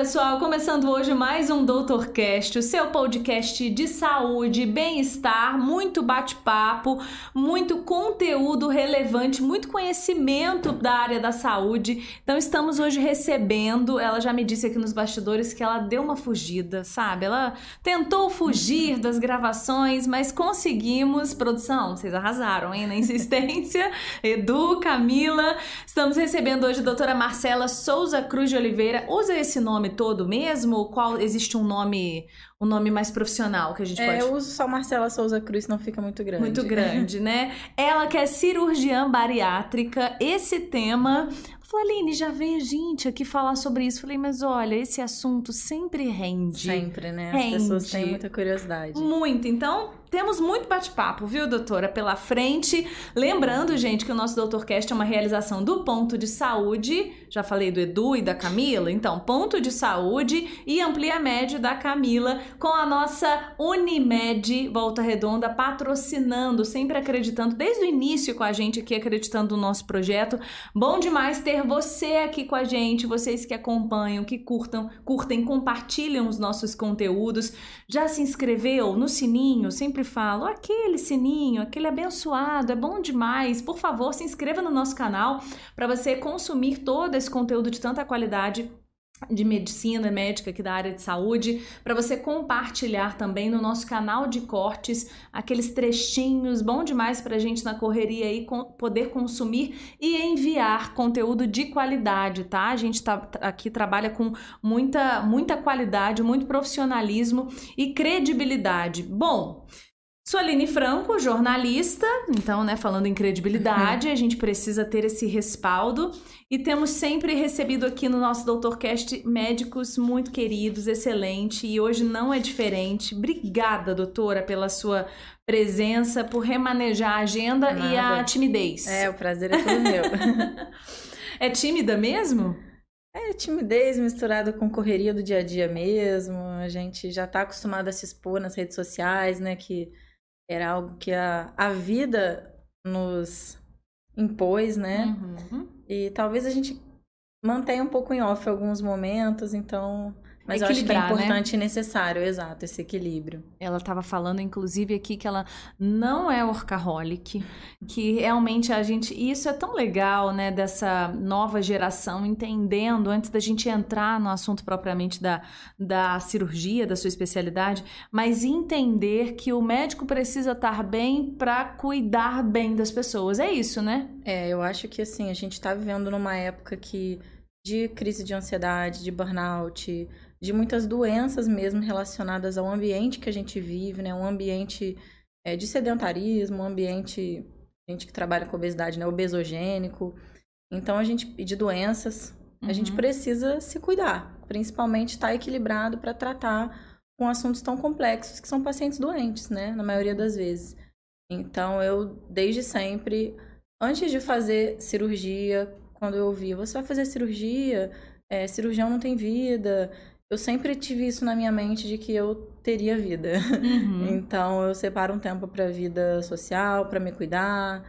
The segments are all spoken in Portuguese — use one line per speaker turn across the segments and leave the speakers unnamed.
pessoal, começando hoje mais um Doutorcast, o seu podcast de saúde, bem-estar, muito bate-papo, muito conteúdo relevante, muito conhecimento da área da saúde. Então estamos hoje recebendo, ela já me disse aqui nos bastidores que ela deu uma fugida, sabe? Ela tentou fugir das gravações, mas conseguimos. Produção, vocês arrasaram, hein, na insistência. Edu, Camila, estamos recebendo hoje a doutora Marcela Souza Cruz de Oliveira. Usa esse nome todo mesmo? Ou qual existe um nome, um nome mais profissional que a gente
É,
pode
eu uso só Marcela Souza Cruz, não fica muito grande.
muito grande, né? Ela que é cirurgiã bariátrica, esse tema. Falei, Aline, já veio gente aqui falar sobre isso. Falei, mas olha, esse assunto sempre rende.
Sempre, né? As
Rende.
pessoas têm muita curiosidade.
Muito. Então, temos muito bate-papo, viu, doutora, pela frente. Lembrando, gente, que o nosso Doutorcast é uma realização do Ponto de Saúde. Já falei do Edu e da Camila. Então, Ponto de Saúde e Amplia Médio da Camila, com a nossa Unimed Volta Redonda patrocinando, sempre acreditando, desde o início com a gente aqui, acreditando no nosso projeto. Bom demais ter você aqui com a gente, vocês que acompanham, que curtam, curtem, compartilham os nossos conteúdos. Já se inscreveu no sininho? Sempre falo, aquele sininho, aquele abençoado, é bom demais. Por favor, se inscreva no nosso canal para você consumir todo esse conteúdo de tanta qualidade de medicina médica aqui da área de saúde, para você compartilhar também no nosso canal de cortes aqueles trechinhos, bom demais para a gente na correria aí com- poder consumir e enviar conteúdo de qualidade, tá? A gente tá, aqui trabalha com muita, muita qualidade, muito profissionalismo e credibilidade. Bom, Sou Aline Franco, jornalista, então, né, falando em credibilidade, a gente precisa ter esse respaldo e temos sempre recebido aqui no nosso Doutorcast médicos muito queridos, excelente, e hoje não é diferente. Obrigada, doutora, pela sua presença, por remanejar a agenda e a
Nada.
timidez.
É, o prazer é todo meu.
É tímida mesmo?
É timidez misturada com correria do dia a dia mesmo. A gente já tá acostumado a se expor nas redes sociais, né? Que era algo que a, a vida nos impôs, né?
Uhum.
E talvez a gente mantenha um pouco em off alguns momentos, então. Mas eu acho que é
né?
importante e necessário, exato, esse equilíbrio.
Ela estava falando, inclusive, aqui que ela não é workaholic, que realmente a gente. E isso é tão legal, né, dessa nova geração, entendendo, antes da gente entrar no assunto propriamente da, da cirurgia, da sua especialidade, mas entender que o médico precisa estar bem para cuidar bem das pessoas. É isso, né?
É, eu acho que assim, a gente está vivendo numa época que de crise de ansiedade, de burnout, de muitas doenças mesmo relacionadas ao ambiente que a gente vive, né? Um ambiente é, de sedentarismo, um ambiente, gente que trabalha com obesidade, né? Obesogênico. Então a gente, de doenças, a gente
Uhum.
precisa se cuidar, principalmente estar equilibrado para tratar com assuntos tão complexos que são pacientes doentes, né? Na maioria das vezes. Então eu, desde sempre, antes de fazer cirurgia, quando eu ouvi, você vai fazer cirurgia, é, cirurgião não tem vida. Eu sempre tive isso na minha mente de que eu teria vida.
Uhum.
Então eu separo um tempo para vida social, para me cuidar,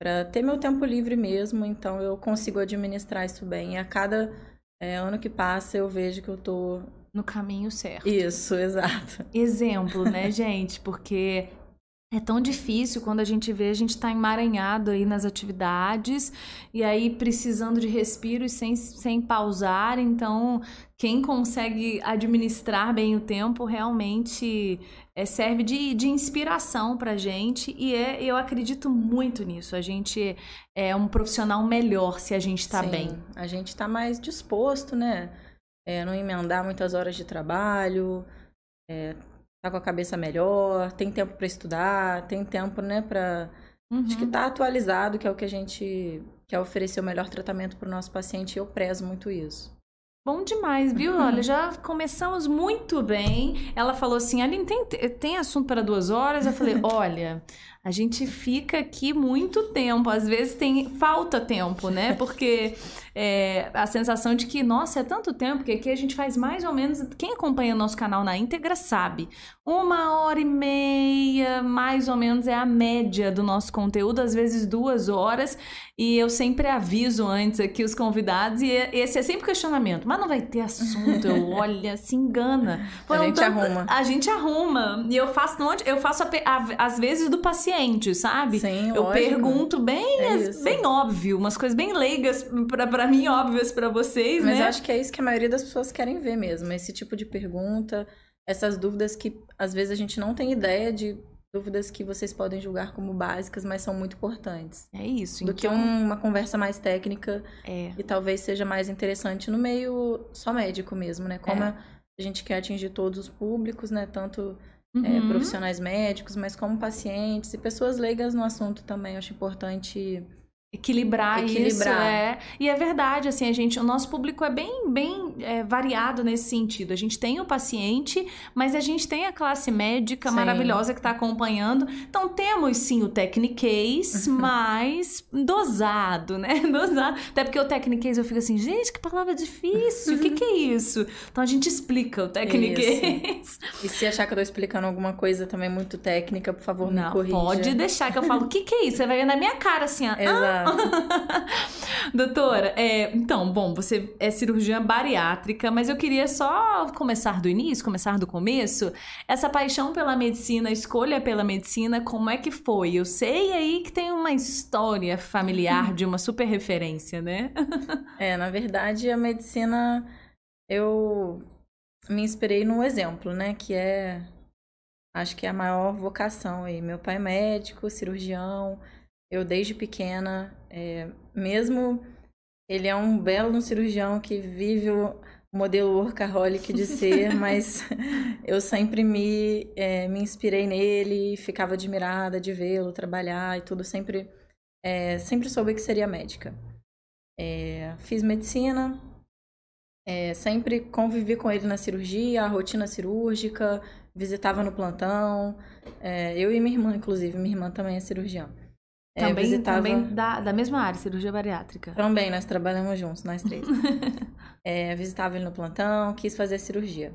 para ter meu tempo livre mesmo. Então eu consigo administrar isso bem. E a cada é, ano que passa eu vejo que eu tô
No caminho certo.
isso, exato.
exemplo, né, gente? Porque é tão difícil quando a gente vê a gente tá emaranhado aí nas atividades e aí precisando de respiro e sem, sem pausar. Então, quem consegue administrar bem o tempo realmente é, serve de, de inspiração pra gente e é, eu acredito muito nisso. A gente é um profissional melhor se a gente tá
Sim,
bem.
A gente tá mais disposto, né? É, não emendar muitas horas de trabalho, é, tá com a cabeça melhor, tem tempo para estudar, tem tempo, né, para Acho que
Uhum.
tá atualizado, que é o que a gente quer oferecer o melhor tratamento para o nosso paciente, e eu prezo muito isso.
Bom demais, viu? Olha, já começamos muito bem. Ela falou assim: Aline, tem, tem assunto para duas horas? Eu falei: olha, a gente fica aqui muito tempo. Às vezes tem falta tempo, né? Porque é, a sensação de que, nossa, é tanto tempo que aqui a gente faz mais ou menos. Quem acompanha o nosso canal na íntegra sabe. Uma hora e meia, mais ou menos, é a média do nosso conteúdo, às vezes duas horas. E eu sempre aviso antes aqui os convidados, e esse é sempre o questionamento. Mas não vai ter assunto. Eu olha, se engana.
Foram a gente tanto... arruma.
A gente arruma. E eu faço eu faço a, a, às vezes do paciente, sabe?
Sim,
eu
lógico.
pergunto bem, é bem óbvio, umas coisas bem leigas para mim óbvias para vocês,
Mas
né?
eu acho que é isso que a maioria das pessoas querem ver mesmo, esse tipo de pergunta, essas dúvidas que às vezes a gente não tem ideia de dúvidas que vocês podem julgar como básicas, mas são muito importantes.
É isso.
Do
então...
que uma conversa mais técnica
é.
e talvez seja mais interessante no meio só médico mesmo, né? Como é. a gente quer atingir todos os públicos, né? Tanto é, uhum. é, profissionais médicos, mas como pacientes e pessoas leigas no assunto também. Eu acho importante
Equilibrar,
Equilibrar,
isso, é. E é verdade, assim, a gente, o nosso público é bem, bem é, variado nesse sentido. A gente tem o paciente, mas a gente tem a classe médica sim. maravilhosa que está acompanhando. Então, temos sim o Technicase, mas dosado, né? Dosado. Até porque o Technicase eu fico assim, gente, que palavra difícil, o que, que é isso? Então, a gente explica o Technicase.
E se achar que eu tô explicando alguma coisa também muito técnica, por favor,
Não,
me corrija.
Pode deixar que eu falo, o que, que é isso? Você vai ver na minha cara assim, ó.
Exato.
Doutora, é, então, bom, você é cirurgiã bariátrica, mas eu queria só começar do início, começar do começo. Essa paixão pela medicina, escolha pela medicina, como é que foi? Eu sei aí que tem uma história familiar de uma super referência, né?
é, na verdade, a medicina, eu me inspirei no exemplo, né? Que é, acho que é a maior vocação aí. Meu pai é médico, cirurgião, eu, desde pequena, é, mesmo ele é um belo cirurgião que vive o modelo workaholic de ser, mas eu sempre me, é, me inspirei nele, ficava admirada de vê-lo trabalhar e tudo, sempre, é, sempre soube que seria médica. É, fiz medicina, é, sempre convivi com ele na cirurgia, a rotina cirúrgica, visitava no plantão, é, eu e minha irmã, inclusive, minha irmã também é cirurgiã.
Também, é, visitava... também da, da mesma área, cirurgia bariátrica.
Também, nós trabalhamos juntos, nós três. é, visitava ele no plantão, quis fazer cirurgia.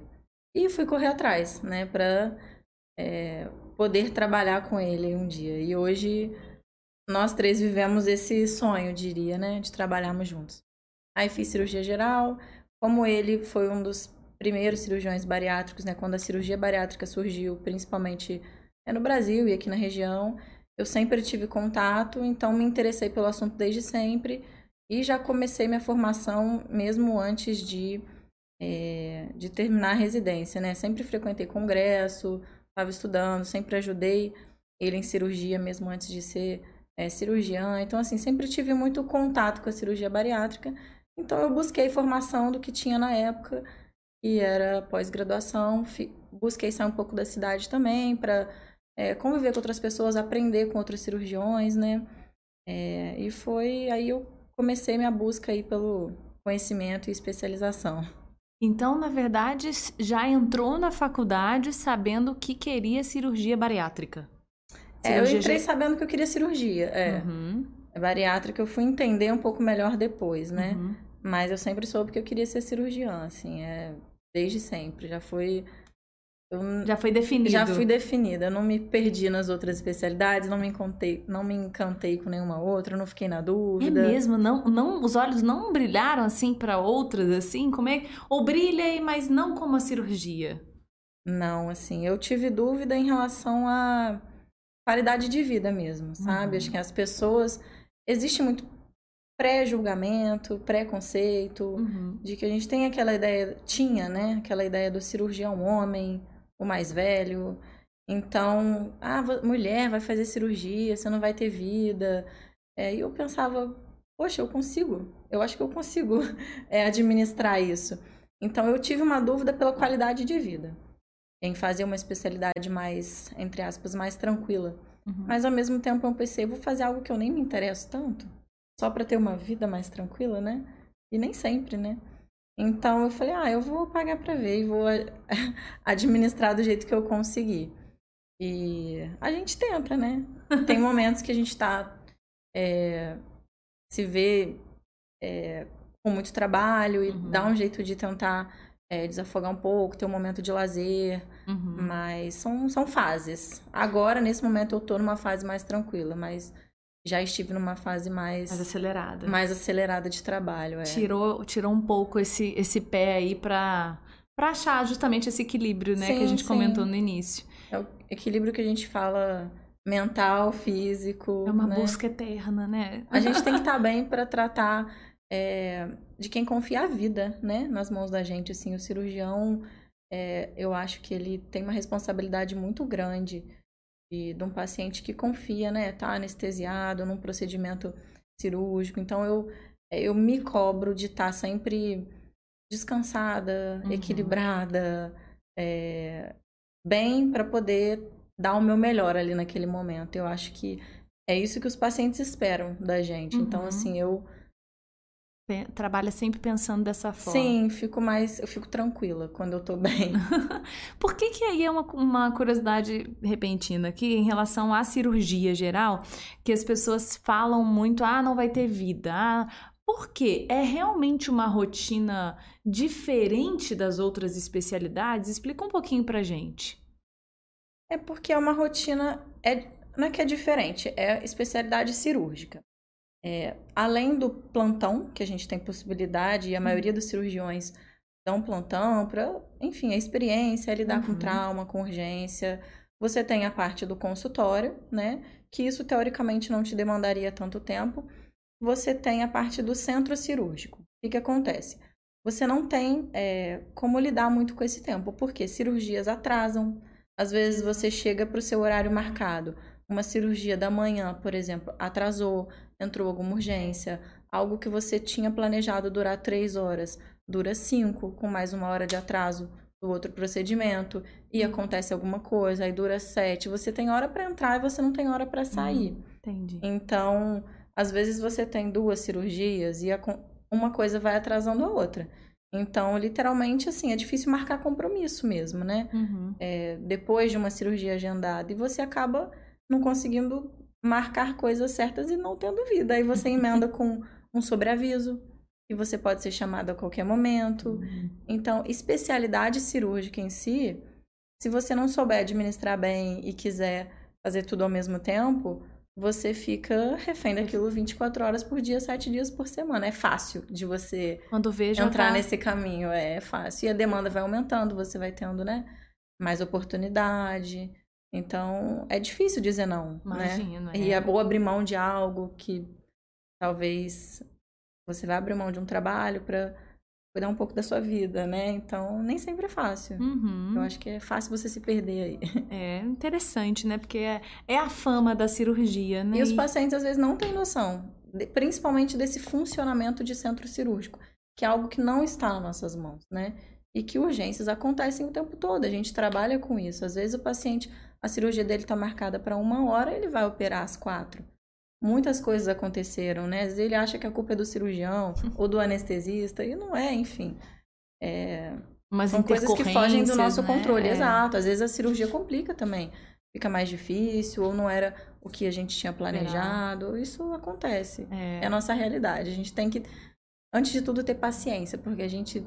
E fui correr atrás, né, pra é, poder trabalhar com ele um dia. E hoje nós três vivemos esse sonho, diria, né, de trabalharmos juntos. Aí fiz cirurgia geral. Como ele foi um dos primeiros cirurgiões bariátricos, né, quando a cirurgia bariátrica surgiu, principalmente é, no Brasil e aqui na região, eu sempre tive contato, então me interessei pelo assunto desde sempre e já comecei minha formação mesmo antes de, é, de terminar a residência, né? Sempre frequentei congresso, estava estudando, sempre ajudei ele em cirurgia mesmo antes de ser é, cirurgiã. Então, assim, sempre tive muito contato com a cirurgia bariátrica. Então, eu busquei formação do que tinha na época, que era pós-graduação. Busquei sair um pouco da cidade também para é, conviver com outras pessoas, aprender com outros cirurgiões, né? É, e foi aí eu comecei minha busca aí pelo conhecimento e especialização.
Então, na verdade, já entrou na faculdade sabendo que queria cirurgia bariátrica.
Cirurgia é, eu entrei sabendo que eu queria cirurgia. É. Uhum. Bariátrica eu fui entender um pouco melhor depois, né? Uhum. Mas eu sempre soube que eu queria ser cirurgiã, assim, é desde sempre. Já foi
eu já foi definido.
Já fui definida. Eu não me perdi nas outras especialidades, não me encantei, não me encantei com nenhuma outra, não fiquei na dúvida.
É mesmo? Não, não, os olhos não brilharam assim para outras assim? Como é? Ou brilha, mas não como a cirurgia?
Não, assim, eu tive dúvida em relação à qualidade de vida mesmo, sabe? Uhum. Acho que as pessoas existe muito pré-julgamento, preconceito, uhum. de que a gente tem aquela ideia, tinha, né? Aquela ideia do cirurgião homem, o mais velho. Então, ah, mulher vai fazer cirurgia, você não vai ter vida. É, e eu pensava, poxa, eu consigo, eu acho que eu consigo é, administrar isso. Então, eu tive uma dúvida pela qualidade de vida, em fazer uma especialidade mais, entre aspas, mais tranquila. Uhum. Mas, ao mesmo tempo, eu pensei, vou fazer algo que eu nem me interesso tanto, só para ter uma vida mais tranquila, né? E nem sempre, né? Então eu falei, ah, eu vou pagar para ver e vou administrar do jeito que eu conseguir. E a gente tenta, né? Tem momentos que a gente tá é, se vê é, com muito trabalho e uhum. dá um jeito de tentar é, desafogar um pouco, ter um momento de lazer, uhum. mas são, são fases. Agora, nesse momento, eu tô numa fase mais tranquila, mas já estive numa fase mais,
mais acelerada.
Mais acelerada de trabalho. É.
Tirou, tirou um pouco esse, esse pé aí para para achar justamente esse equilíbrio, né,
sim,
que a gente
sim.
comentou no início.
É o equilíbrio que a gente fala mental, físico.
É uma
né?
busca eterna, né?
A gente tem que estar tá bem para tratar é, de quem confia a vida, né, nas mãos da gente. Assim, o cirurgião, é, eu acho que ele tem uma responsabilidade muito grande de, de um paciente que confia, né, tá anestesiado num procedimento cirúrgico. Então eu eu me cobro de estar tá sempre descansada, uhum. equilibrada, é, bem para poder dar o meu melhor ali naquele momento. Eu acho que é isso que os pacientes esperam da gente. Então, uhum. Então, assim, eu
trabalha sempre pensando dessa forma.
Sim, fico mais, eu fico tranquila quando eu tô bem.
Por que que aí é uma, uma curiosidade repentina aqui em relação à cirurgia geral, que as pessoas falam muito, ah, não vai ter vida, ah, porque é realmente uma rotina diferente das outras especialidades? Explica um pouquinho pra gente.
É porque é uma rotina. É, não é que é diferente, é especialidade cirúrgica. É, além do plantão, que a gente tem possibilidade, e a maioria dos cirurgiões dão plantão para, enfim, a experiência, é lidar uhum. com trauma, com urgência. Você tem a parte do consultório, né? Que isso teoricamente não te demandaria tanto tempo você tem a parte do centro cirúrgico. O que, que acontece? Você não tem é, como lidar muito com esse tempo, porque cirurgias atrasam. Às vezes você chega para o seu horário marcado. Uma cirurgia da manhã, por exemplo, atrasou, entrou alguma urgência, algo que você tinha planejado durar três horas, dura cinco, com mais uma hora de atraso do outro procedimento, e acontece alguma coisa, aí dura sete. Você tem hora para entrar e você não tem hora para sair. Hum,
entendi.
Então, às vezes você tem duas cirurgias e uma coisa vai atrasando a outra. Então, literalmente, assim, é difícil marcar compromisso mesmo, né?
Uhum.
É, depois de uma cirurgia agendada. E você acaba não conseguindo marcar coisas certas e não tendo vida. Aí você emenda com um sobreaviso, que você pode ser chamado a qualquer momento.
Uhum.
Então, especialidade cirúrgica em si, se você não souber administrar bem e quiser fazer tudo ao mesmo tempo, você fica refém daquilo 24 horas por dia, 7 dias por semana. É fácil de você
Quando vejo,
entrar
tá...
nesse caminho, é fácil. E a demanda vai aumentando, você vai tendo, né, mais oportunidade. Então, é difícil dizer não?
Imagina,
né? É. E é bom abrir mão de algo que talvez você vai abrir mão de um trabalho para cuidar um pouco da sua vida, né? Então, nem sempre é fácil.
Uhum.
Eu acho que é fácil você se perder aí.
É interessante, né? Porque é, é a fama da cirurgia, né?
E os pacientes, às vezes, não têm noção, principalmente desse funcionamento de centro cirúrgico, que é algo que não está nas nossas mãos, né? E que urgências acontecem o tempo todo, a gente trabalha com isso. Às vezes, o paciente, a cirurgia dele está marcada para uma hora, ele vai operar às quatro muitas coisas aconteceram, né? Às vezes ele acha que a culpa é do cirurgião ou do anestesista, e não é, enfim. É...
Mas
São coisas que fogem do nosso
né?
controle,
é.
exato. Às vezes a cirurgia complica também. Fica mais difícil, ou não era o que a gente tinha planejado. Isso acontece.
É.
é a nossa realidade. A gente tem que, antes de tudo, ter paciência, porque a gente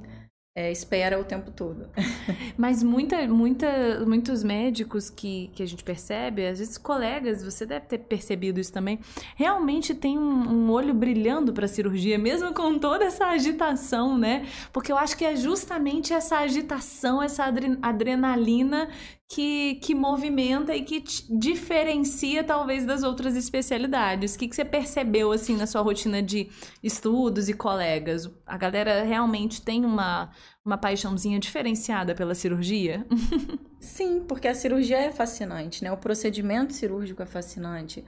é, espera o tempo todo.
Mas muita, muita, muitos médicos que, que a gente percebe, às vezes colegas, você deve ter percebido isso também, realmente tem um, um olho brilhando para a cirurgia, mesmo com toda essa agitação, né? Porque eu acho que é justamente essa agitação, essa adrenalina que, que movimenta e que diferencia talvez das outras especialidades. O que, que você percebeu assim na sua rotina de estudos e colegas? A galera realmente tem uma, uma paixãozinha diferenciada pela cirurgia?
Sim, porque a cirurgia é fascinante, né? O procedimento cirúrgico é fascinante.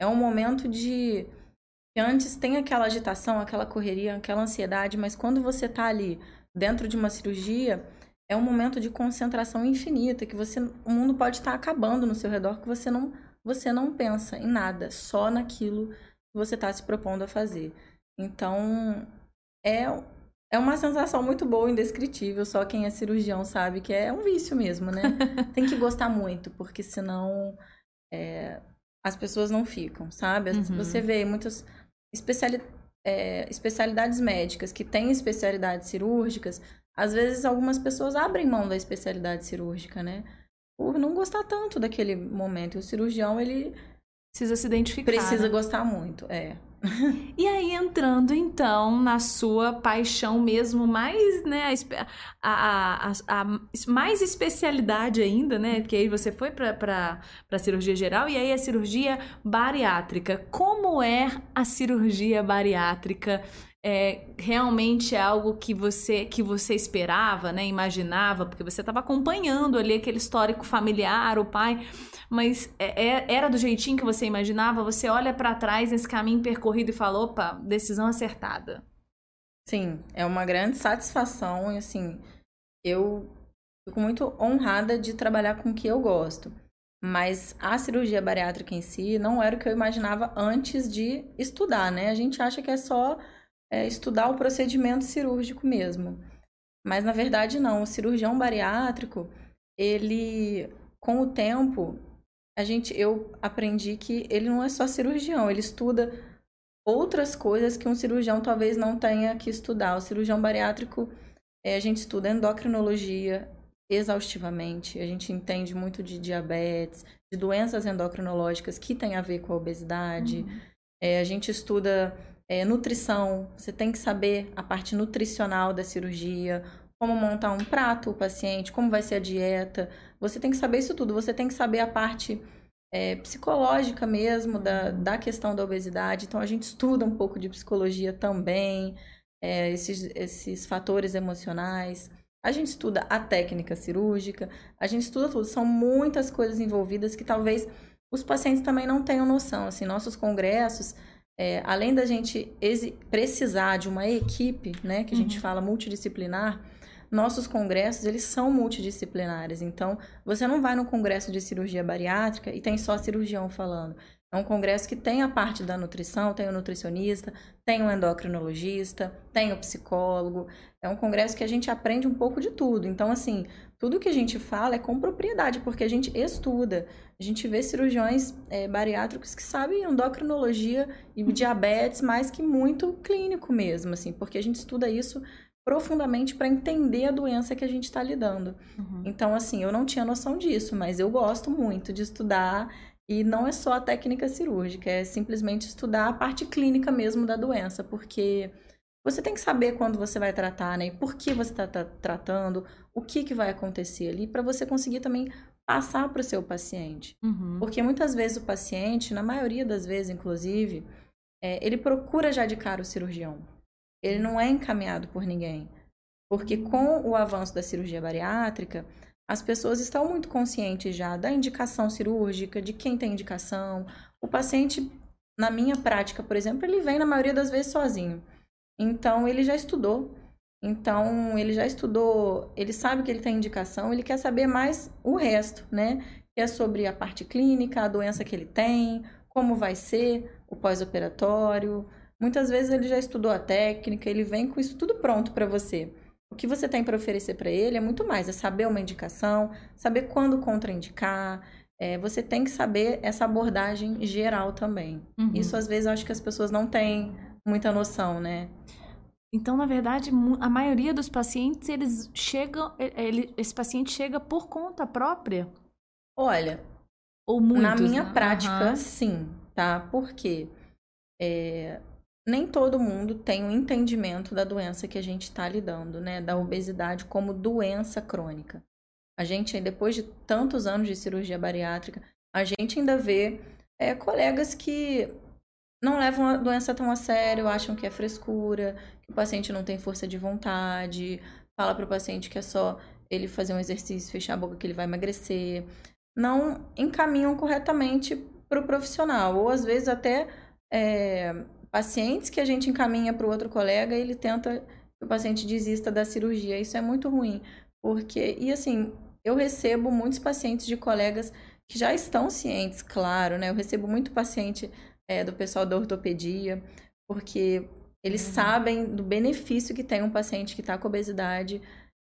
É um momento de que antes tem aquela agitação, aquela correria, aquela ansiedade, mas quando você tá ali dentro de uma cirurgia, é um momento de concentração infinita, que você, o mundo pode estar acabando no seu redor, que você não, você não pensa em nada, só naquilo que você está se propondo a fazer. Então, é, é uma sensação muito boa, indescritível, só quem é cirurgião sabe que é um vício mesmo, né? Tem que gostar muito, porque senão é, as pessoas não ficam, sabe?
Uhum.
Você vê muitas especiali é, especialidades médicas que têm especialidades cirúrgicas, às vezes algumas pessoas abrem mão da especialidade cirúrgica, né? Por não gostar tanto daquele momento. E o cirurgião, ele
Precisa se identificar.
Precisa
né?
gostar muito, é.
E aí, entrando então na sua paixão mesmo, mais, né, a, a, a, a mais especialidade ainda, né? Porque aí você foi para a cirurgia geral e aí a cirurgia bariátrica. Como é a cirurgia bariátrica? É, realmente é algo que você que você esperava, né? Imaginava, porque você estava acompanhando ali aquele histórico familiar, o pai mas é, é, era do jeitinho que você imaginava? Você olha para trás nesse caminho percorrido e fala, opa, decisão acertada.
Sim, é uma grande satisfação e assim, eu fico muito honrada de trabalhar com o que eu gosto. Mas a cirurgia bariátrica em si não era o que eu imaginava antes de estudar, né? A gente acha que é só é, estudar o procedimento cirúrgico mesmo. Mas na verdade não, o cirurgião bariátrico, ele com o tempo, a gente, eu aprendi que ele não é só cirurgião, ele estuda outras coisas que um cirurgião talvez não tenha que estudar. O cirurgião bariátrico, é, a gente estuda endocrinologia exaustivamente, a gente entende muito de diabetes, de doenças endocrinológicas que tem a ver com a obesidade. Uhum. É, a gente estuda é, nutrição, você tem que saber a parte nutricional da cirurgia, como montar um prato o paciente, como vai ser a dieta. Você tem que saber isso tudo. Você tem que saber a parte é, psicológica mesmo da, da questão da obesidade. Então, a gente estuda um pouco de psicologia também, é, esses, esses fatores emocionais. A gente estuda a técnica cirúrgica, a gente estuda tudo. São muitas coisas envolvidas que talvez os pacientes também não tenham noção. Assim, nossos congressos, é, além da gente precisar de uma equipe, né, que a gente uhum. fala multidisciplinar, nossos congressos, eles são multidisciplinares. Então, você não vai no congresso de cirurgia bariátrica e tem só cirurgião falando. É um congresso que tem a parte da nutrição, tem o nutricionista, tem o endocrinologista, tem o psicólogo. É um congresso que a gente aprende um pouco de tudo. Então, assim, tudo que a gente fala é com propriedade, porque a gente estuda. A gente vê cirurgiões é, bariátricos que sabem endocrinologia e diabetes mais que muito clínico mesmo, assim, porque a gente estuda isso profundamente para entender a doença que a gente está lidando. Uhum. Então, assim, eu não tinha noção disso, mas eu gosto muito de estudar e não é só a técnica cirúrgica, é simplesmente estudar a parte clínica mesmo da doença, porque você tem que saber quando você vai tratar, né? E por que você está tratando, o que, que vai acontecer ali, para você conseguir também passar para o seu paciente. Uhum. Porque muitas vezes o paciente, na maioria das vezes, inclusive, é, ele procura já de cara o cirurgião ele não é encaminhado por ninguém. Porque com o avanço da cirurgia bariátrica, as pessoas estão muito conscientes já da indicação cirúrgica, de quem tem indicação. O paciente, na minha prática, por exemplo, ele vem na maioria das vezes sozinho. Então, ele já estudou. Então, ele já estudou, ele sabe que ele tem indicação, ele quer saber mais o resto, né? Que é sobre a parte clínica, a doença que ele tem, como vai ser o pós-operatório, Muitas vezes ele já estudou a técnica, ele vem com isso tudo pronto para você. O que você tem para oferecer para ele é muito mais, é saber uma indicação, saber quando contraindicar. É, você tem que saber essa abordagem geral também. Uhum. Isso às vezes eu acho que as pessoas não têm muita noção, né?
Então, na verdade, a maioria dos pacientes, eles chegam, ele, esse paciente chega por conta própria?
Olha, ou muitos, na minha né? prática, uhum. sim, tá? Por quê? É, nem todo mundo tem um entendimento da doença que a gente está lidando, né? Da obesidade como doença crônica. A gente, depois de tantos anos de cirurgia bariátrica, a gente ainda vê é, colegas que não levam a doença tão a sério, acham que é frescura, que o paciente não tem força de vontade, fala para o paciente que é só ele fazer um exercício, fechar a boca que ele vai emagrecer. Não encaminham corretamente para o profissional, ou às vezes até é, pacientes que a gente encaminha para o outro colega e ele tenta que o paciente desista da cirurgia. Isso é muito ruim, porque e assim, eu recebo muitos pacientes de colegas que já estão cientes, claro, né? Eu recebo muito paciente é, do pessoal da ortopedia, porque eles uhum. sabem do benefício que tem um paciente que está com obesidade,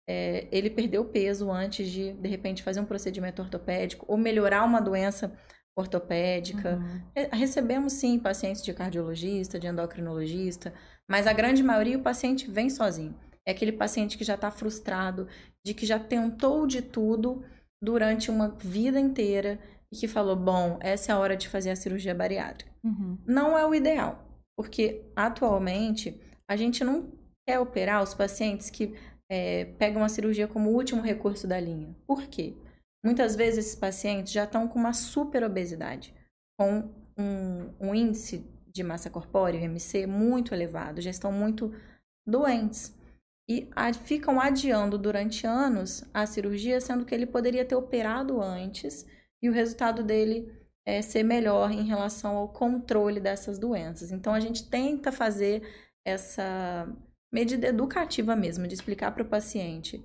é, ele perdeu peso antes de, de repente, fazer um procedimento ortopédico ou melhorar uma doença ortopédica. Uhum. Recebemos sim pacientes de cardiologista, de endocrinologista, mas a grande maioria o paciente vem sozinho. É aquele paciente que já está frustrado, de que já tentou de tudo durante uma vida inteira e que falou: bom, essa é a hora de fazer a cirurgia bariátrica.
Uhum.
Não é o ideal, porque atualmente a gente não quer operar os pacientes que é, pegam a cirurgia como último recurso da linha. Por quê? Muitas vezes esses pacientes já estão com uma super obesidade, com um, um índice de massa corpórea, IMC, muito elevado, já estão muito doentes. E a, ficam adiando durante anos a cirurgia, sendo que ele poderia ter operado antes e o resultado dele é ser melhor em relação ao controle dessas doenças. Então, a gente tenta fazer essa medida educativa mesmo, de explicar para o paciente: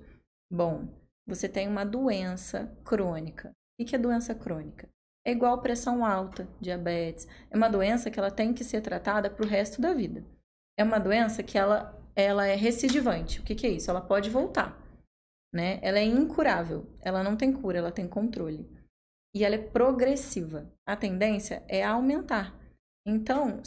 bom, você tem uma doença crônica. O que é doença crônica? É igual pressão alta, diabetes. É uma doença que ela tem que ser tratada para o resto da vida. É uma doença que ela, ela é recidivante. O que, que é isso? Ela pode voltar. Né? Ela é incurável. Ela não tem cura, ela tem controle e ela é progressiva. A tendência é aumentar. Então,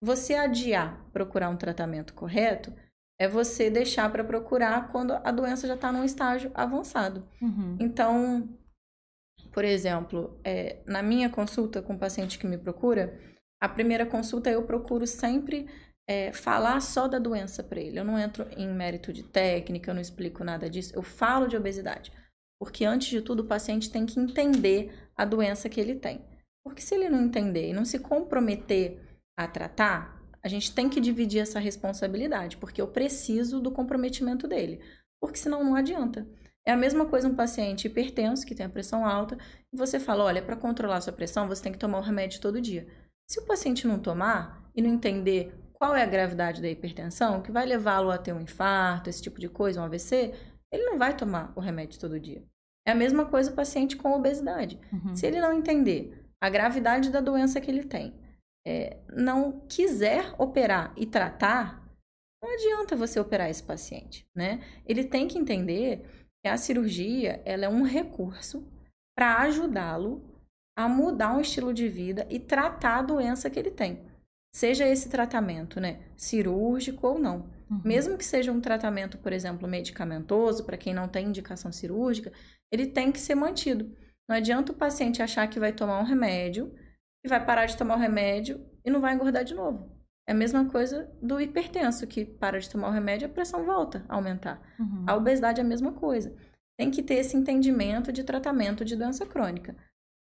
você adiar procurar um tratamento correto é você deixar para procurar quando a doença já está num estágio avançado.
Uhum.
Então, por exemplo, é, na minha consulta com o paciente que me procura, a primeira consulta eu procuro sempre é, falar só da doença para ele. Eu não entro em mérito de técnica, eu não explico nada disso. Eu falo de obesidade. Porque antes de tudo, o paciente tem que entender a doença que ele tem. Porque se ele não entender e não se comprometer a tratar, a gente tem que dividir essa responsabilidade, porque eu preciso do comprometimento dele. Porque senão não adianta. É a mesma coisa um paciente hipertenso, que tem a pressão alta, e você fala: olha, para controlar sua pressão, você tem que tomar o remédio todo dia. Se o paciente não tomar e não entender qual é a gravidade da hipertensão, que vai levá-lo a ter um infarto, esse tipo de coisa, um AVC, ele não vai tomar o remédio todo dia. É a mesma coisa o paciente com obesidade.
Uhum.
Se ele não entender a gravidade da doença que ele tem, é, não quiser operar e tratar, não adianta você operar esse paciente, né? Ele tem que entender que a cirurgia ela é um recurso para ajudá-lo a mudar um estilo de vida e tratar a doença que ele tem. Seja esse tratamento, né, cirúrgico ou não.
Uhum.
Mesmo que seja um tratamento, por exemplo, medicamentoso, para quem não tem indicação cirúrgica, ele tem que ser mantido. Não adianta o paciente achar que vai tomar um remédio e vai parar de tomar o remédio e não vai engordar de novo. É a mesma coisa do hipertenso, que para de tomar o remédio e a pressão volta a aumentar.
Uhum.
A obesidade é a mesma coisa. Tem que ter esse entendimento de tratamento de doença crônica.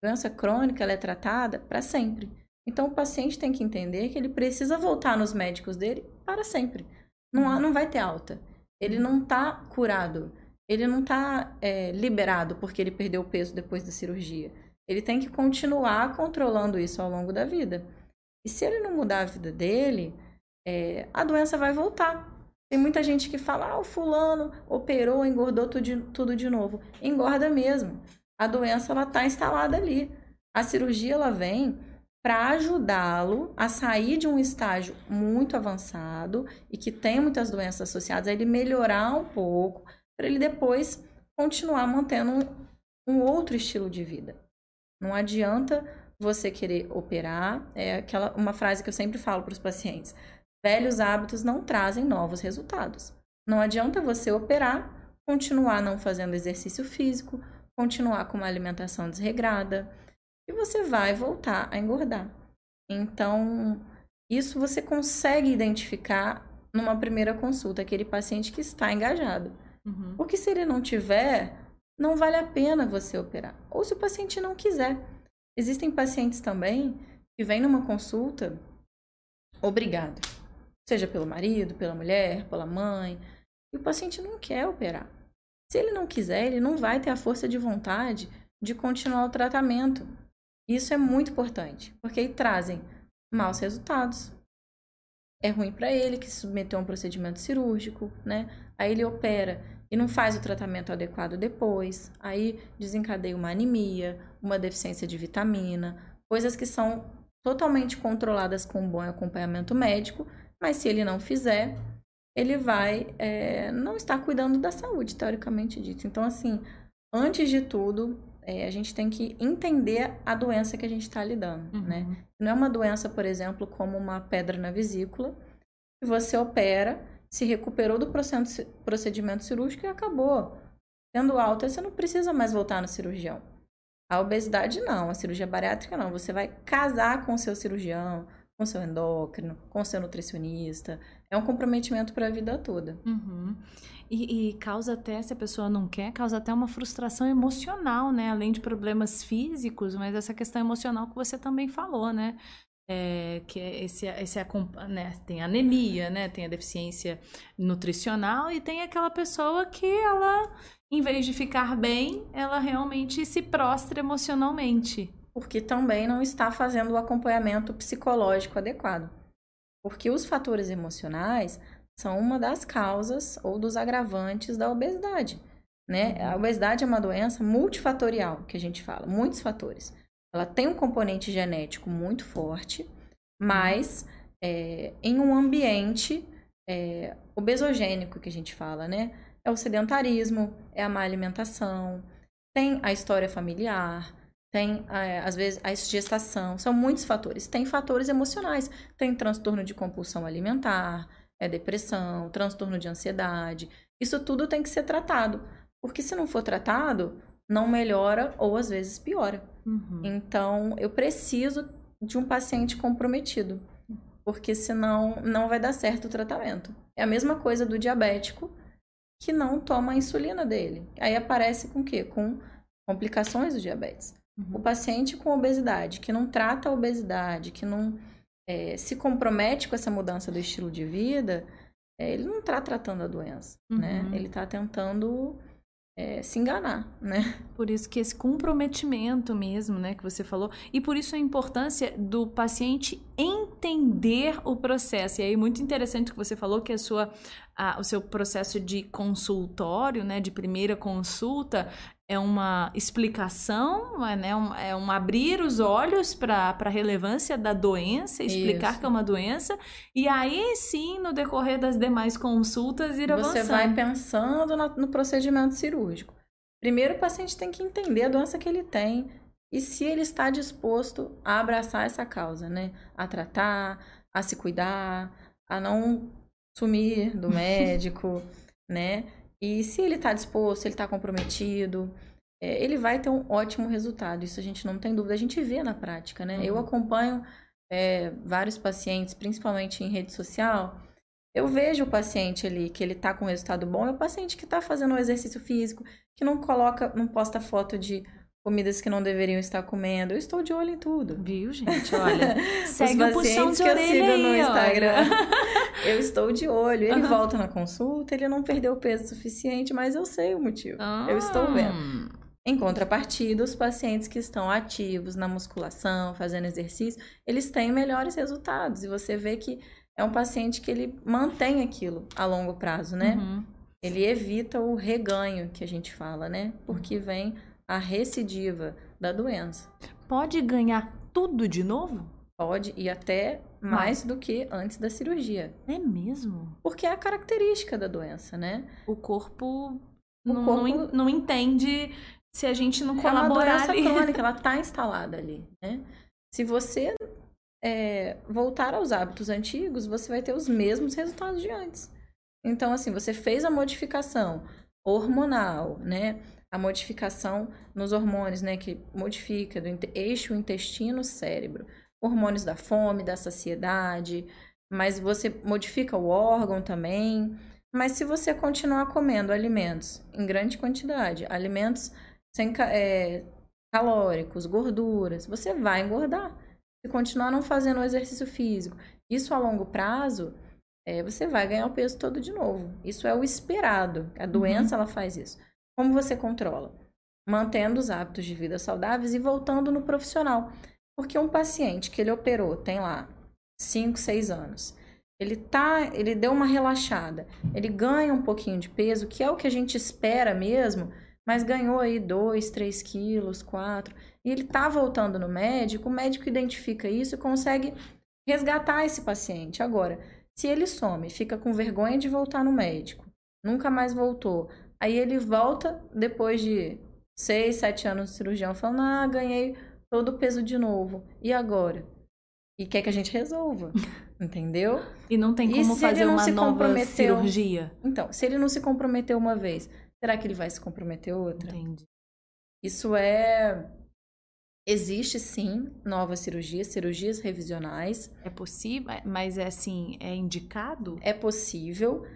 Doença crônica ela é tratada para sempre. Então o paciente tem que entender que ele precisa voltar nos médicos dele para sempre. Não, há, não vai ter alta. Ele não está curado. Ele não está é, liberado porque ele perdeu peso depois da cirurgia. Ele tem que continuar controlando isso ao longo da vida. E se ele não mudar a vida dele, é, a doença vai voltar. Tem muita gente que fala, ah, o fulano operou, engordou tudo de, tudo de novo. Engorda mesmo. A doença ela está instalada ali. A cirurgia ela vem para ajudá-lo a sair de um estágio muito avançado e que tem muitas doenças associadas, a ele melhorar um pouco, para ele depois continuar mantendo um, um, outro estilo de vida. Não adianta você querer operar, é aquela uma frase que eu sempre falo para os pacientes: velhos hábitos não trazem novos resultados. Não adianta você operar, continuar não fazendo exercício físico, continuar com uma alimentação desregrada, e você vai voltar a engordar. Então, isso você consegue identificar numa primeira consulta, aquele paciente que está engajado.
Uhum.
Porque se ele não tiver, não vale a pena você operar. Ou se o paciente não quiser. Existem pacientes também que vêm numa consulta obrigado. Seja pelo marido, pela mulher, pela mãe. E o paciente não quer operar. Se ele não quiser, ele não vai ter a força de vontade de continuar o tratamento. Isso é muito importante, porque trazem maus resultados. É ruim para ele que se submeteu a um procedimento cirúrgico, né? Aí ele opera e não faz o tratamento adequado depois. Aí desencadeia uma anemia, uma deficiência de vitamina, coisas que são totalmente controladas com um bom acompanhamento médico, mas se ele não fizer, ele vai é, não estar cuidando da saúde, teoricamente dito. Então, assim, antes de tudo, é, a gente tem que entender a doença que a gente está lidando,
Uhum.
né? Não é uma doença, por exemplo, como uma pedra na vesícula, que você opera, se recuperou do procedimento cirúrgico e acabou. Tendo alta, você não precisa mais voltar no cirurgião. A obesidade não, a cirurgia bariátrica não. Você vai casar com o seu cirurgião, com seu endócrino, com seu nutricionista. É um comprometimento para a vida toda.
Uhum. E, e, causa até, se a pessoa não quer, causa até uma frustração emocional, né? Além de problemas físicos, mas essa questão emocional que você também falou, né? É, que é esse, esse né, tem anemia, né? Tem a deficiência nutricional e tem aquela pessoa que ela, em vez de ficar bem, ela realmente se prostra emocionalmente.
Porque também não está fazendo o acompanhamento psicológico adequado. Porque os fatores emocionais são uma das causas ou dos agravantes da obesidade. Né? Uhum. A obesidade é uma doença multifatorial, que a gente fala, muitos fatores. Ela tem um componente genético muito forte, mas é, em um ambiente é, obesogênico que a gente fala, né? É o sedentarismo, é a má alimentação, tem a história familiar, tem é, às vezes a gestação, são muitos fatores. Tem fatores emocionais, tem transtorno de compulsão alimentar, é depressão, transtorno de ansiedade. Isso tudo tem que ser tratado, porque se não for tratado, não melhora ou às vezes piora. Uhum. Então, eu preciso de um paciente comprometido, porque senão não vai dar certo o tratamento. É a mesma coisa do diabético que não toma a insulina dele. Aí aparece com o quê? Com complicações do diabetes. Uhum. O paciente com obesidade, que não trata a obesidade, que não é, se compromete com essa mudança do estilo de vida, é, ele não está tratando a doença, né? uhum. né? Ele está tentando é, se enganar, né?
Por isso que esse comprometimento mesmo, né, que você falou, e por isso a importância do paciente entender o processo. E aí muito interessante que você falou que a sua, a, o seu processo de consultório, né, de primeira consulta, é uma explicação, é, né, um, é um abrir os olhos para a relevância da doença, explicar Isso. que é uma doença, e aí sim, no decorrer das demais consultas, ir avançando.
Você vai pensando no, no procedimento cirúrgico. Primeiro, o paciente tem que entender a doença que ele tem e se ele está disposto a abraçar essa causa, né? A tratar, a se cuidar, a não sumir do médico, né? E se ele está disposto, ele está comprometido, é, ele vai ter um ótimo resultado. Isso a gente não tem dúvida. A gente vê na prática, né? Uhum. Eu acompanho é, vários pacientes, principalmente em rede social. Eu vejo o paciente ali que ele está com resultado bom, é o paciente que está fazendo um exercício físico, que não coloca, não posta foto de comidas que não deveriam estar comendo. Eu estou de olho em tudo.
Viu, gente? Olha, segue
Os pacientes que eu sigo aí, no Instagram. eu estou de olho. Ele uhum. volta na consulta, ele não perdeu peso suficiente, mas eu sei o motivo. Ah. Eu estou vendo. Em contrapartida, os pacientes que estão ativos na musculação, fazendo exercício, eles têm melhores resultados. E você vê que é um paciente que ele mantém aquilo a longo prazo, né? Uhum. Ele evita o reganho que a gente fala, né? Porque vem a recidiva da doença.
Pode ganhar tudo de novo?
Pode, e até mais do que antes da cirurgia.
É mesmo?
Porque é a característica da doença, né?
O corpo, o não, corpo... não, não entende se a gente não colaborar
É uma crônica, ela está instalada ali, né? Se você é, voltar aos hábitos antigos, você vai ter os mesmos resultados de antes. Então, assim, você fez a modificação hormonal, né? a modificação nos hormônios, né, que modifica do eixo intestino-cérebro, hormônios da fome, da saciedade, mas você modifica o órgão também. Mas se você continuar comendo alimentos em grande quantidade, alimentos sem é, calóricos, gorduras, você vai engordar. Se continuar não fazendo o exercício físico, isso a longo prazo, é, você vai ganhar o peso todo de novo. Isso é o esperado. A doença uhum. ela faz isso. Como você controla? Mantendo os hábitos de vida saudáveis e voltando no profissional. Porque um paciente que ele operou, tem lá 5, 6 anos, ele tá, ele deu uma relaxada, ele ganha um pouquinho de peso, que é o que a gente espera mesmo, mas ganhou aí 2, 3 quilos, 4, e ele tá voltando no médico, o médico identifica isso e consegue resgatar esse paciente. Agora, se ele some, fica com vergonha de voltar no médico, nunca mais voltou, Aí ele volta depois de seis, sete anos de cirurgião, falando: Ah, ganhei todo o peso de novo. E agora? E quer que a gente resolva. Entendeu?
E não tem como fazer uma nova cirurgia.
Então, se ele não se comprometeu uma vez, será que ele vai se comprometer outra?
Entendi.
Isso é Existe sim novas cirurgias, cirurgias revisionais.
É possível, mas é assim, é indicado?
É possível,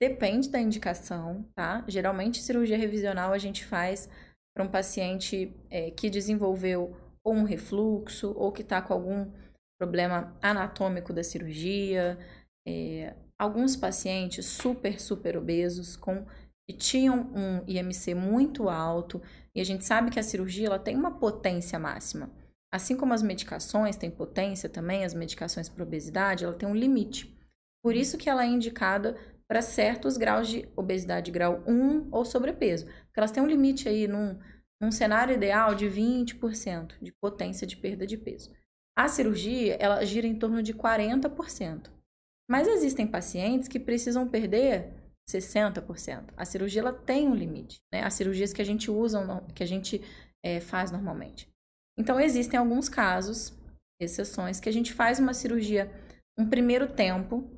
depende da indicação, tá? Geralmente, cirurgia revisional a gente faz para um paciente é, que desenvolveu ou um refluxo ou que está com algum problema anatômico da cirurgia. É, alguns pacientes super, super obesos com que tinham um IMC muito alto, e a gente sabe que a cirurgia ela tem uma potência máxima. Assim como as medicações têm potência também, as medicações para obesidade, ela tem um limite. Por isso que ela é indicada para certos graus de obesidade grau 1 ou sobrepeso. Porque elas têm um limite aí num, num cenário ideal de 20% de potência de perda de peso. A cirurgia, ela gira em torno de 40%. Mas existem pacientes que precisam perder 60%. A cirurgia ela tem um limite, né? As cirurgias que a gente usa, que a gente é, faz normalmente. Então, existem alguns casos, exceções, que a gente faz uma cirurgia um primeiro tempo,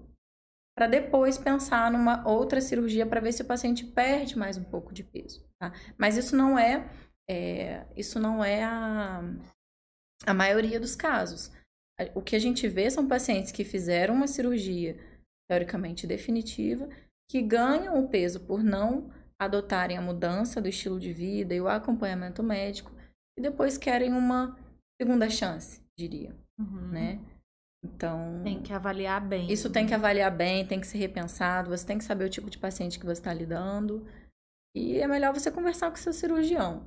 para depois pensar numa outra cirurgia para ver se o paciente perde mais um pouco de peso. Tá? Mas isso não é, é isso não é a, a maioria dos casos. O que a gente vê são pacientes que fizeram uma cirurgia teoricamente definitiva que ganham o peso por não adotarem a mudança do estilo de vida e o acompanhamento médico e depois querem uma segunda chance, diria, uhum. né? Então,
tem que avaliar bem.
Isso tem que avaliar bem, tem que ser repensado, você tem que saber o tipo de paciente que você está lidando. E é melhor você conversar com o seu cirurgião.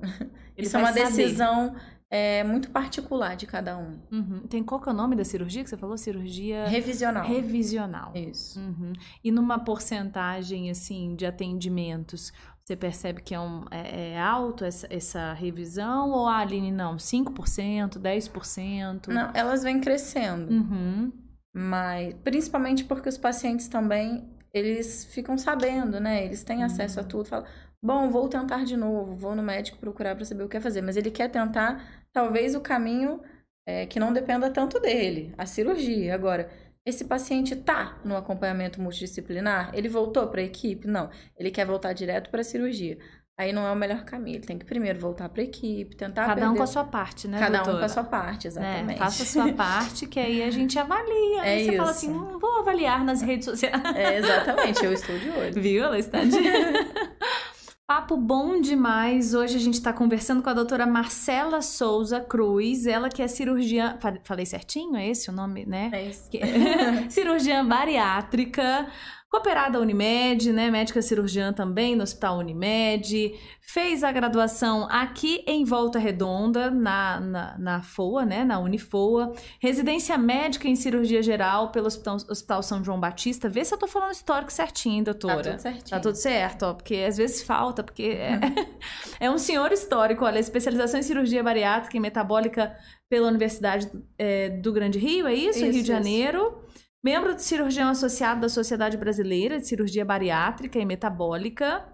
Ele Isso é uma decisão é muito particular de cada um.
Uhum. Tem qual que é o nome da cirurgia que você falou? Cirurgia
revisional.
Revisional.
Isso.
Uhum. E numa porcentagem assim de atendimentos, você percebe que é, um, é, é alto essa, essa, revisão ou a Aline não? 5%, 10%?
Não, elas vêm crescendo.
Uhum.
Mas principalmente porque os pacientes também eles ficam sabendo, né? Eles têm acesso a uhum. tudo. Falam, bom, vou tentar de novo, vou no médico procurar para saber o que é fazer. Mas ele quer tentar, talvez, o caminho é, que não dependa tanto dele, a cirurgia. Agora, esse paciente tá no acompanhamento multidisciplinar? Ele voltou para a equipe? Não. Ele quer voltar direto para a cirurgia. Aí não é o melhor caminho. Ele tem que primeiro voltar para a equipe, tentar.
Cada
perder...
um com a sua parte, né?
Cada
doutora?
um com a sua parte, exatamente.
É, faça a sua parte, que aí a gente avalia.
É
aí você
isso.
fala assim: hum, vou avaliar nas redes sociais.
É, exatamente, eu estou de olho.
Viu? Ela está de. Papo bom demais. Hoje a gente está conversando com a doutora Marcela Souza Cruz, ela que é cirurgiã. Falei certinho? É esse o nome, né?
É isso.
cirurgiã bariátrica Cooperada Unimed, né? Médica cirurgiã também no Hospital Unimed. Fez a graduação aqui em Volta Redonda, na, na, na FOA, né? Na Unifoa. Residência médica em cirurgia geral pelo Hospital, Hospital São João Batista. Vê se eu tô falando histórico certinho, doutora.
Tá tudo certinho.
Tá tudo certo, ó. Porque às vezes falta, porque é, é um senhor histórico. Olha, especialização em cirurgia bariátrica e metabólica pela Universidade é, do Grande Rio, é isso?
isso
Rio de
isso.
Membro de cirurgião associado da Sociedade Brasileira de Cirurgia Bariátrica e Metabólica.